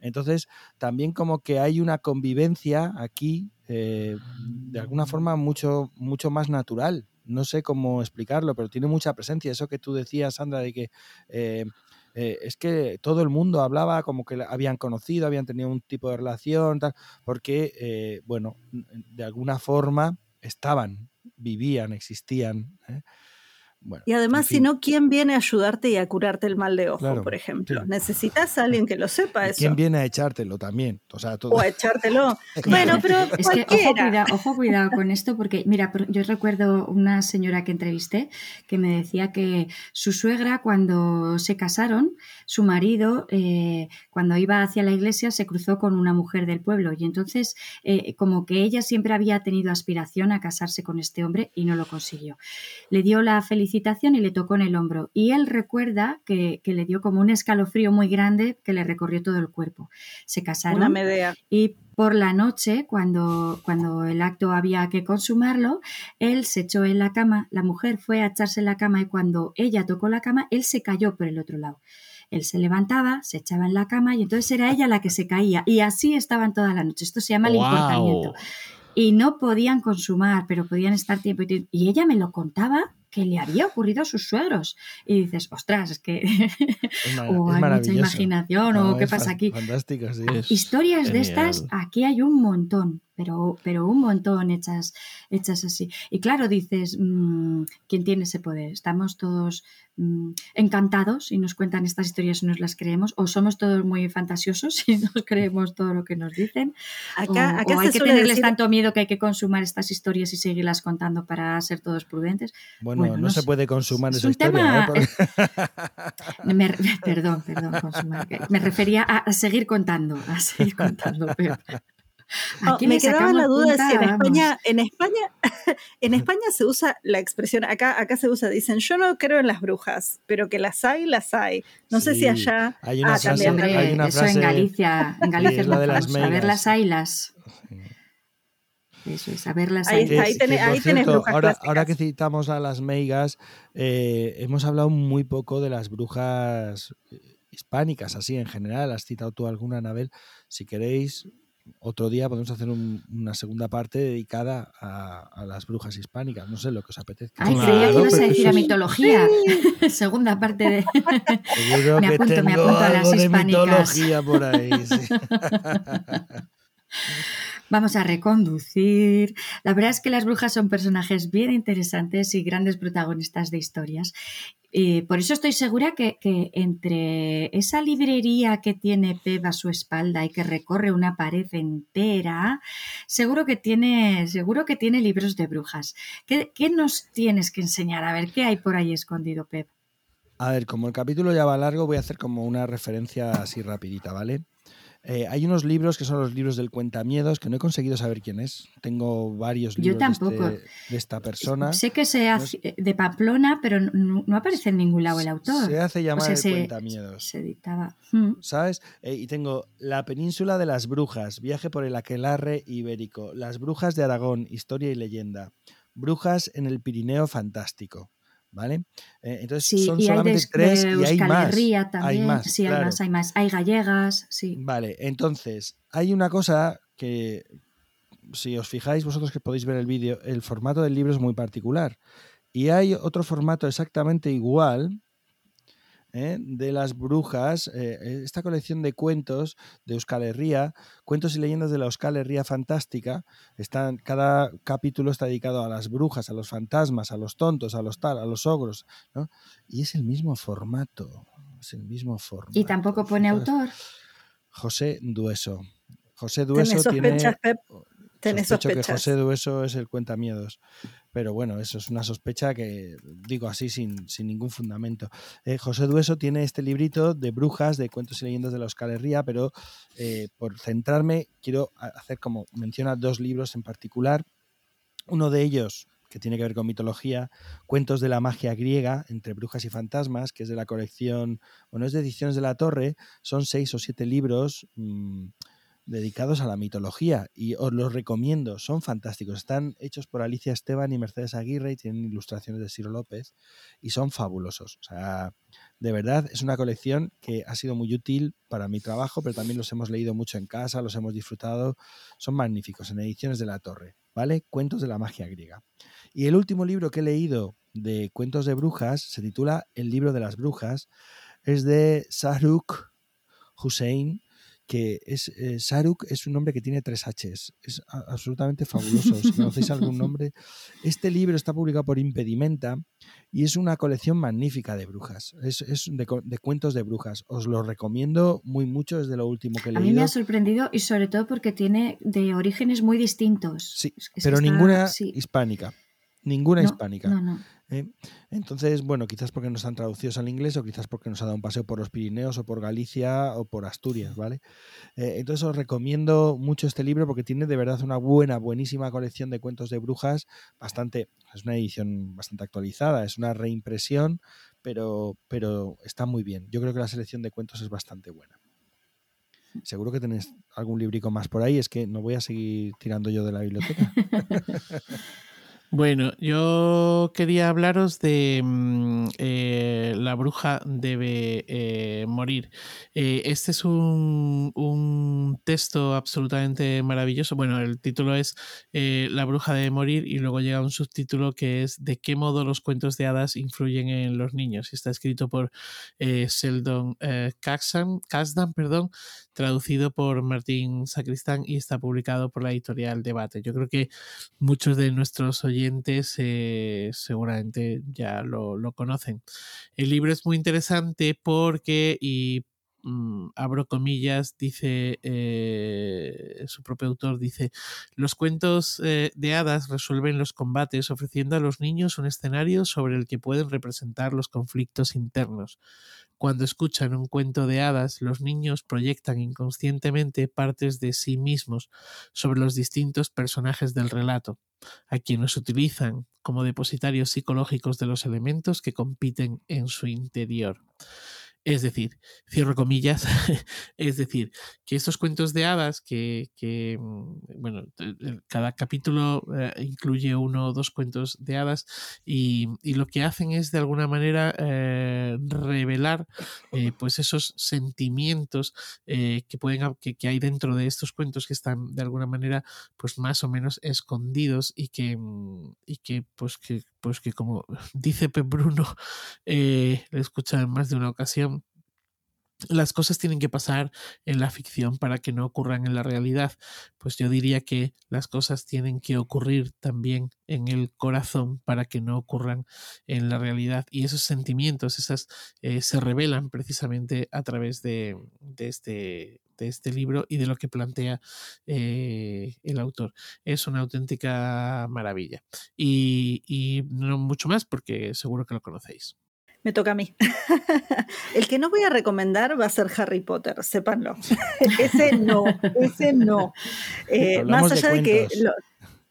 Entonces, también como que hay una convivencia aquí, eh, de alguna forma, mucho, mucho más natural. No sé cómo explicarlo, pero tiene mucha presencia. Eso que tú decías, Sandra, de que eh, eh, es que todo el mundo hablaba como que habían conocido, habían tenido un tipo de relación, tal, porque, eh, bueno, de alguna forma estaban, vivían, existían. ¿eh? Y además, si no, ¿quién viene a ayudarte y a curarte el mal de ojo, por ejemplo? Necesitas a alguien que lo sepa eso. ¿Quién viene a echártelo también? O, sea, o a echártelo. *laughs* bueno, pero es que ojo cuidado, con esto, porque mira, yo recuerdo una señora que entrevisté que me decía que su suegra cuando se casaron, su marido eh, cuando iba hacia la iglesia se cruzó con una mujer del pueblo y entonces eh, como que ella siempre había tenido aspiración a casarse con este hombre y no lo consiguió. Le dio la felicidad y le tocó en el hombro. Y él recuerda que, le dio como un escalofrío muy grande que le recorrió todo el cuerpo. Se casaron. Una medea. Y por la noche, cuando, cuando el acto había que consumarlo, él se echó en la cama, la mujer fue a echarse en la cama y cuando ella tocó la cama, él se cayó por el otro lado. Él se levantaba, se echaba en la cama y entonces era ella la que se caía. Y así estaban toda la noche. Esto se llama el importamiento. Y no podían consumar, pero podían estar tiempo y tiempo. Y ella me lo contaba que le había ocurrido a sus suegros. Y dices, ostras, es que *laughs* o hay mucha imaginación o qué pasa aquí. Fantástico, sí. Historias de estas, aquí hay un montón. Pero, pero un montón hechas, hechas así. Y claro, dices, mm, ¿quién tiene ese poder? Estamos todos mm, encantados y nos cuentan estas historias y nos las creemos, o somos todos muy fantasiosos y nos *laughs* creemos todo lo que nos dicen, acá, o, hay que tenerles tanto miedo que hay que consumar estas historias y seguirlas contando para ser todos prudentes. Bueno, no, se puede consumar esa historia. ¿eh? *laughs* *laughs* perdón, perdón, consumar. Me refería a, seguir contando, a seguir contando. Aquí me quedaba la duda de si en España, en España, *laughs* en España se usa la expresión, acá, acá se usa, dicen, yo no creo en las brujas, pero que las hay, las hay. No sé si allá. Hay una, ah, frase, hay una eso en Galicia, en Galicia es, la de las A ver las haylas. Eso es, a ver las ahí, ahí, tenés, brujas ahora, ahora, que citamos a las meigas, eh, hemos hablado muy poco de las brujas eh, hispánicas, así en general. Has citado tú alguna, Anabel. Si queréis, otro día podemos hacer una segunda parte dedicada a, las brujas hispánicas. No sé lo que os apetezca. Ay, creía que ibas a decir a mitología. *laughs* segunda parte de. *laughs* Me apunto, me apunto a las hispánicas. mitología por ahí. *laughs* Vamos a reconducir. La verdad es que las brujas son personajes bien interesantes y grandes protagonistas de historias. Eh, por eso estoy segura que, entre esa librería que tiene Pep a su espalda y que recorre una pared entera, seguro que tiene, seguro que tiene libros de brujas. ¿Qué, ¿Qué, nos tienes que enseñar? A ver, ¿qué hay por ahí escondido, Pep? A ver, como el capítulo ya va largo, voy a hacer como una referencia así rapidita, ¿vale? Eh, hay unos libros que son los libros del cuentamiedos que no he conseguido saber quién es. Tengo varios libros De, este, de, esta persona. Sé que se hace de Pamplona, pero no, aparece en ningún lado el autor. Se hace llamar el cuentamiedos. Se editaba. Hmm. ¿Sabes? Eh, y tengo La península de las brujas, viaje por el aquelarre ibérico, Las brujas de Aragón, historia y leyenda, Brujas en el Pirineo fantástico. ¿Vale? Eh, entonces son solamente tres y hay más. Hay más. Sí, hay más, hay más. Hay gallegas, sí. Vale, entonces hay una cosa que, si os fijáis vosotros que podéis ver el vídeo, el formato del libro es muy particular. Y hay otro formato exactamente igual, ¿eh? de las brujas, eh, esta colección de cuentos de Euskal Herria, cuentos y leyendas de la Euskal Herria fantástica, están, cada capítulo está dedicado a las brujas, a los fantasmas, a los tontos, a los tal, a los ogros, ¿no? y es el mismo formato, es el mismo formato. Y tampoco pone autor. José Dueso. José Dueso tiene... Tenés sospecho que José Dueso es el cuentamiedos. Pero bueno, eso es una sospecha que digo así sin, sin ningún fundamento. Eh, José Dueso tiene este librito de brujas, de cuentos y leyendas de la Euskal Herria, pero eh, por centrarme quiero hacer como menciona dos libros en particular. Uno de ellos que tiene que ver con mitología, Cuentos de la magia griega entre brujas y fantasmas, que es de la colección, bueno, es de Ediciones de la Torre, son seis o siete libros. Mmm, dedicados a la mitología y os los recomiendo, son fantásticos. Están hechos por Alicia Esteban y Mercedes Aguirre y tienen ilustraciones de Ciro López y son fabulosos. O sea, de verdad es una colección que ha sido muy útil para mi trabajo, pero también los hemos leído mucho en casa, los hemos disfrutado. Son magníficos en ediciones de la Torre, ¿vale? Cuentos de la magia griega. Y el último libro que he leído de cuentos de brujas se titula El libro de las brujas. Es de Saruk Hussein que es eh, Saruk es un nombre que tiene tres Hs. Es absolutamente fabuloso. si conocéis algún *laughs* nombre. Este libro está publicado por Impedimenta y es una colección magnífica de brujas. Es, de, cuentos de brujas. Os lo recomiendo muy mucho, es de lo último que he leído. A mí me ha sorprendido y sobre todo porque tiene de orígenes muy distintos. Sí, pero ninguna hispánica. Ninguna hispánica. ¿Eh? Entonces, bueno, quizás porque no están traducidos al inglés o quizás porque nos ha dado un paseo por los Pirineos o por Galicia o por Asturias, ¿vale? Eh, entonces os recomiendo mucho este libro porque tiene de verdad una buena, buenísima colección de cuentos de brujas, bastante, es una edición bastante actualizada, es una reimpresión, pero, pero está muy bien. Yo creo que la selección de cuentos es bastante buena. Seguro que tenéis algún librico más por ahí, es que no voy a seguir tirando yo de la biblioteca. *laughs* Bueno, yo quería hablaros de mm, eh, La bruja debe eh, morir. Eh, este es un, un, texto absolutamente maravilloso. Bueno, el título es La bruja debe morir y luego llega un subtítulo que es De qué modo los cuentos de hadas influyen en los niños. Está escrito por Sheldon Kasdan, perdón, traducido por Martín Sacristán y está publicado por la editorial Debate. Yo creo que muchos de nuestros oyentes eh, seguramente ya lo, conocen. El libro es muy interesante porque, y Mm, abro comillas, dice eh, su propio autor, dice, los cuentos eh, de hadas resuelven los combates ofreciendo a los niños un escenario sobre el que pueden representar los conflictos internos. Cuando escuchan un cuento de hadas, los niños proyectan inconscientemente partes de sí mismos sobre los distintos personajes del relato, a quienes utilizan como depositarios psicológicos de los elementos que compiten en su interior. Es decir, cierro comillas, *laughs* es decir, que estos cuentos de hadas, que, mm, bueno, cada capítulo eh, incluye uno o dos cuentos de hadas y, lo que hacen es de alguna manera eh, revelar eh, pues esos sentimientos que, pueden, que, que, hay dentro de estos cuentos que están de alguna manera pues más o menos escondidos y que, mm, y que pues que pues que como *laughs* dice Pep Bruno, lo he escuchado en más de una ocasión, las cosas tienen que pasar en la ficción para que no ocurran en la realidad. Pues yo diría que las cosas tienen que ocurrir también en el corazón para que no ocurran en la realidad. Y esos sentimientos, esas eh, se revelan precisamente a través de, este, de este libro y de lo que plantea eh, el autor. Es una auténtica maravilla. y no mucho más porque seguro que lo conocéis. Me toca a mí. *laughs* el que no voy a recomendar va a ser Harry Potter, sépanlo. *laughs* ese no, ese no. Eh, más allá de, que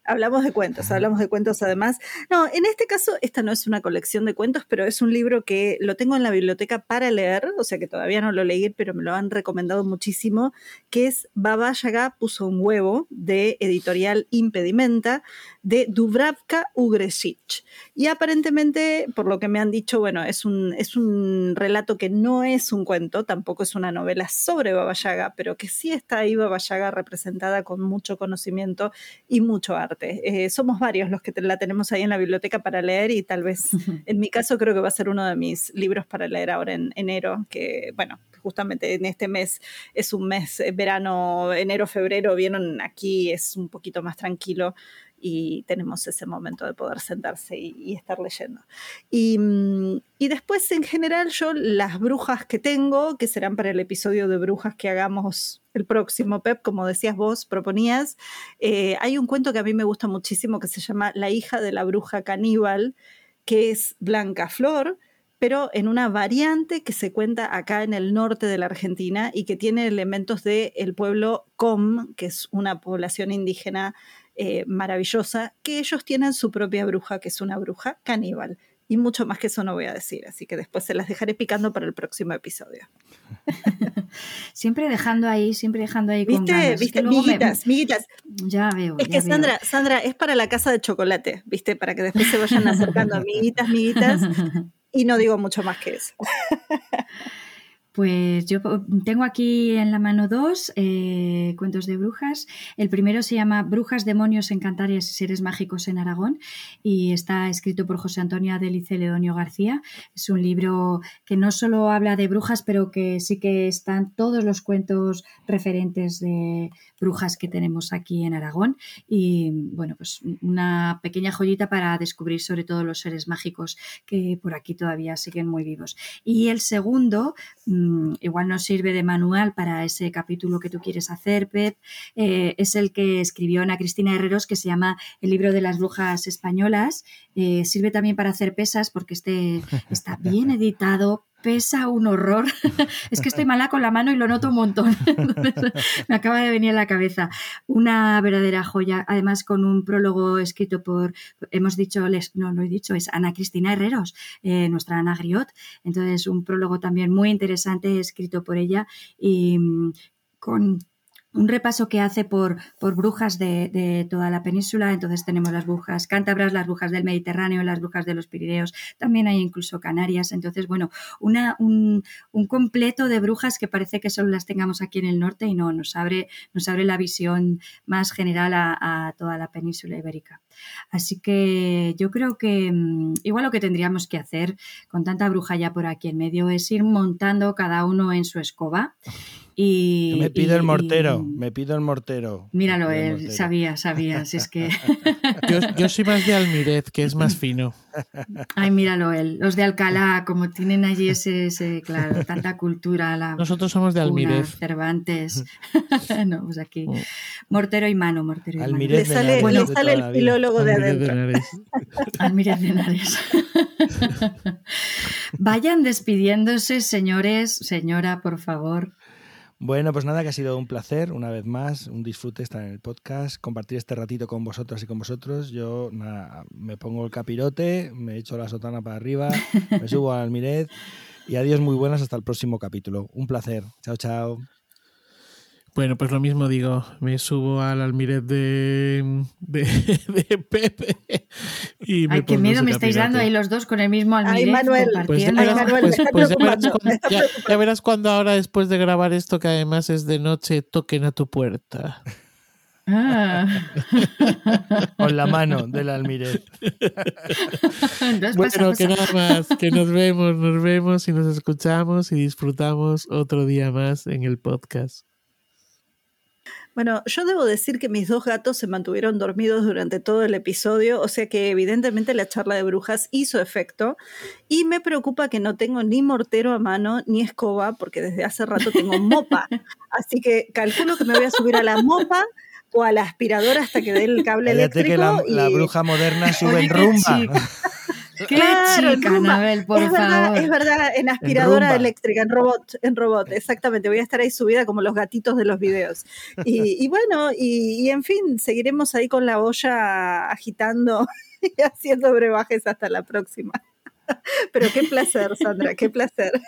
Hablamos de cuentos, hablamos de cuentos además. No, en este caso, esta no es una colección de cuentos, pero es un libro que lo tengo en la biblioteca para leer, o sea que todavía no lo leí, pero me lo han recomendado muchísimo, que es Baba Yaga puso un huevo, de editorial Impedimenta, de Dubravka Ugresic. Y aparentemente, por lo que me han dicho, bueno, es un, es un relato que no es un cuento, tampoco es una novela sobre Baba Yaga, pero que sí está ahí Baba Yaga representada con mucho conocimiento y mucho arte. Eh, somos varios los que la tenemos ahí en la biblioteca para leer y tal vez, en mi caso, creo que va a ser uno de mis libros para leer ahora en enero, que bueno, justamente en este mes es un mes, eh, verano, enero, febrero, vieron aquí, es un poquito más tranquilo y tenemos ese momento de poder sentarse y, estar leyendo. Mm, y, después, en general, yo las brujas que tengo, que serán para el episodio de brujas que hagamos el próximo, Pep, como decías vos, proponías, eh, hay un cuento que a mí me gusta muchísimo que se llama La hija de la bruja caníbal, que es Blanca Flor, pero en una variante que se cuenta acá en el norte de la Argentina y que tiene elementos del el pueblo Com, que es una población indígena eh, maravillosa, que ellos tienen su propia bruja, que es una bruja caníbal. Y mucho más que eso no voy a decir, así que después se las dejaré picando para el próximo episodio. *laughs* siempre dejando ahí, siempre dejando ahí ¿Viste? con ¿Viste? Miguitas, miguitas. Ya veo. Es que Sandra, Sandra, es para la casa de chocolate, ¿viste? Para que después se vayan acercando amiguitas, *laughs* miguitas. *laughs* Y no digo mucho más que eso. Pues yo tengo aquí en la mano dos eh, cuentos de brujas. El primero se llama Brujas, demonios, encantares y seres mágicos en Aragón y está escrito por José Antonio Adelice Ledonio García. Es un libro que no solo habla de brujas, pero que sí que están todos los cuentos referentes de brujas que tenemos aquí en Aragón. Y bueno, pues una pequeña joyita para descubrir sobre todo los seres mágicos que por aquí todavía siguen muy vivos. Y el segundo mm, Mm, igual nos sirve de manual para ese capítulo que tú quieres hacer, Pep, eh, es el que escribió Ana Cristina Herreros, que se llama El libro de las brujas españolas. Eh, sirve también para hacer pesas porque este *laughs* está bien editado, pesa un horror. *laughs* es que estoy mala con la mano y lo noto un montón. *laughs* me acaba de venir a la cabeza. Una verdadera joya, además con un prólogo escrito por, hemos dicho, no lo he dicho, es Ana Cristina Herreros, eh, nuestra Ana Griot. Entonces, un prólogo también muy interesante escrito por ella y mm, con un repaso que hace por, por brujas de, toda la península. Entonces tenemos las brujas cántabras, las brujas del Mediterráneo, las brujas de los Pirineos, también hay incluso Canarias. Entonces, bueno, una, un, completo de brujas que parece que solo las tengamos aquí en el norte y no, nos abre, nos abre la visión más general a, toda la península ibérica. Así que yo creo que mm, igual lo que tendríamos que hacer con tanta bruja ya por aquí en medio es ir montando cada uno en su escoba y, me pido el mortero, me pido el mortero. Míralo, él sabía, sabías, es que... *laughs* yo, soy más de Almirez, que es más fino. Ay, míralo él. Los de Alcalá, como tienen allí ese, claro, tanta cultura. La Nosotros somos de Almirez. Cervantes. *laughs* no, pues aquí. Mm. Mortero y mano, mortero y Almirez mano. Le sale, sale el filólogo de adentro. *laughs* Almirez de Henares. Vayan despidiéndose, señores, señora, por favor. Bueno, pues nada, que ha sido un placer, una vez más, un disfrute estar en el podcast, compartir este ratito con vosotras y con vosotros. Yo nada, me pongo el capirote, me echo la sotana para arriba, me *laughs* subo al Almirez y adiós muy buenas hasta el próximo capítulo. Un placer. Chao, chao. Bueno, pues lo mismo digo, me subo al almirez de, de, *laughs* Pepe y me Ay, qué miedo me estáis dando ahí los dos con el mismo almirez. Ay, Manuel, pues, ya, verás cuando, ahora después de grabar esto, que además es de noche, toquen a tu puerta. Ah. *laughs* Con la mano del almirez. *laughs* bueno, que nada más, que nos vemos, nos vemos y nos escuchamos y disfrutamos otro día más en el podcast. Bueno, yo debo decir que mis dos gatos se mantuvieron dormidos durante todo el episodio, o sea que evidentemente la charla de brujas hizo efecto y me preocupa que no tengo ni mortero a mano ni escoba porque desde hace rato tengo *laughs* mopa. Así que calculo que me voy a subir a la mopa o a la aspiradora hasta que dé el cable eléctrico. que la, la bruja moderna sube en rumba. *laughs* Qué chica, Anabel, por es favor. Verdad, es verdad, en aspiradora eléctrica, en robot, en robot, exactamente. Voy a estar ahí subida como los gatitos de los videos. Y, bueno, y, en fin, seguiremos ahí con la olla agitando *laughs* y haciendo brebajes hasta la próxima. *laughs* Pero qué placer, Sandra, qué placer. *laughs*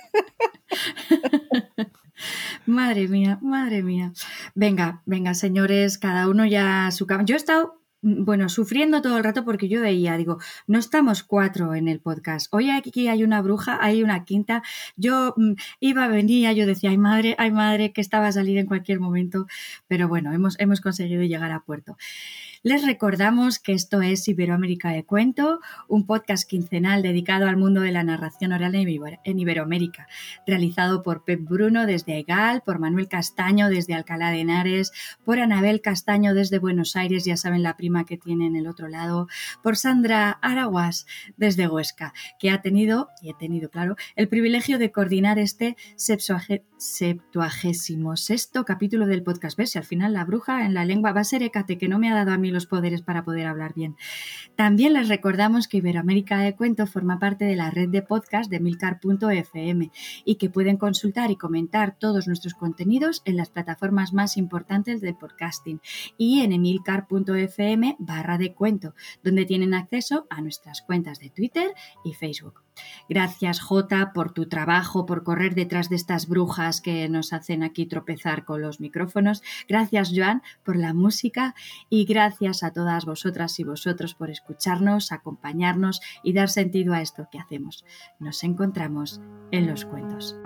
Madre mía, madre mía. Venga, venga, señores, cada uno ya a su cama. Yo he estado bueno, sufriendo todo el rato porque yo veía, digo, no estamos cuatro en el podcast. Hoy aquí hay una bruja, hay una quinta. Yo mm, iba, venía, yo decía, ay madre, ay madre, que estaba a salir en cualquier momento. Pero bueno, hemos, hemos conseguido llegar a puerto. Les recordamos que esto es Iberoamérica de Cuento, un podcast quincenal dedicado al mundo de la narración oral en Iberoamérica, realizado por Pep Bruno desde Egal, por Manuel Castaño desde Alcalá de Henares, por Anabel Castaño desde Buenos Aires, ya saben la prima que tiene en el otro lado, por Sandra Araguas desde Huesca, que ha tenido, y he tenido, claro, el privilegio de coordinar este septuagésimo sexto capítulo del podcast. ¿Ves? Si al final la bruja en la lengua va a ser Ecate, que no me ha dado a mí los poderes para poder hablar bien. También les recordamos que Iberoamérica de Cuento forma parte de la red de podcast de milcar.fm y que pueden consultar y comentar todos nuestros contenidos en las plataformas más importantes del podcasting y en emilcar.fm barra de cuento, donde tienen acceso a nuestras cuentas de Twitter y Facebook. Gracias, Jota, por tu trabajo, por correr detrás de estas brujas que nos hacen aquí tropezar con los micrófonos. Gracias, Joan, por la música y gracias a todas vosotras y vosotros por escucharnos, acompañarnos y dar sentido a esto que hacemos. Nos encontramos en los cuentos.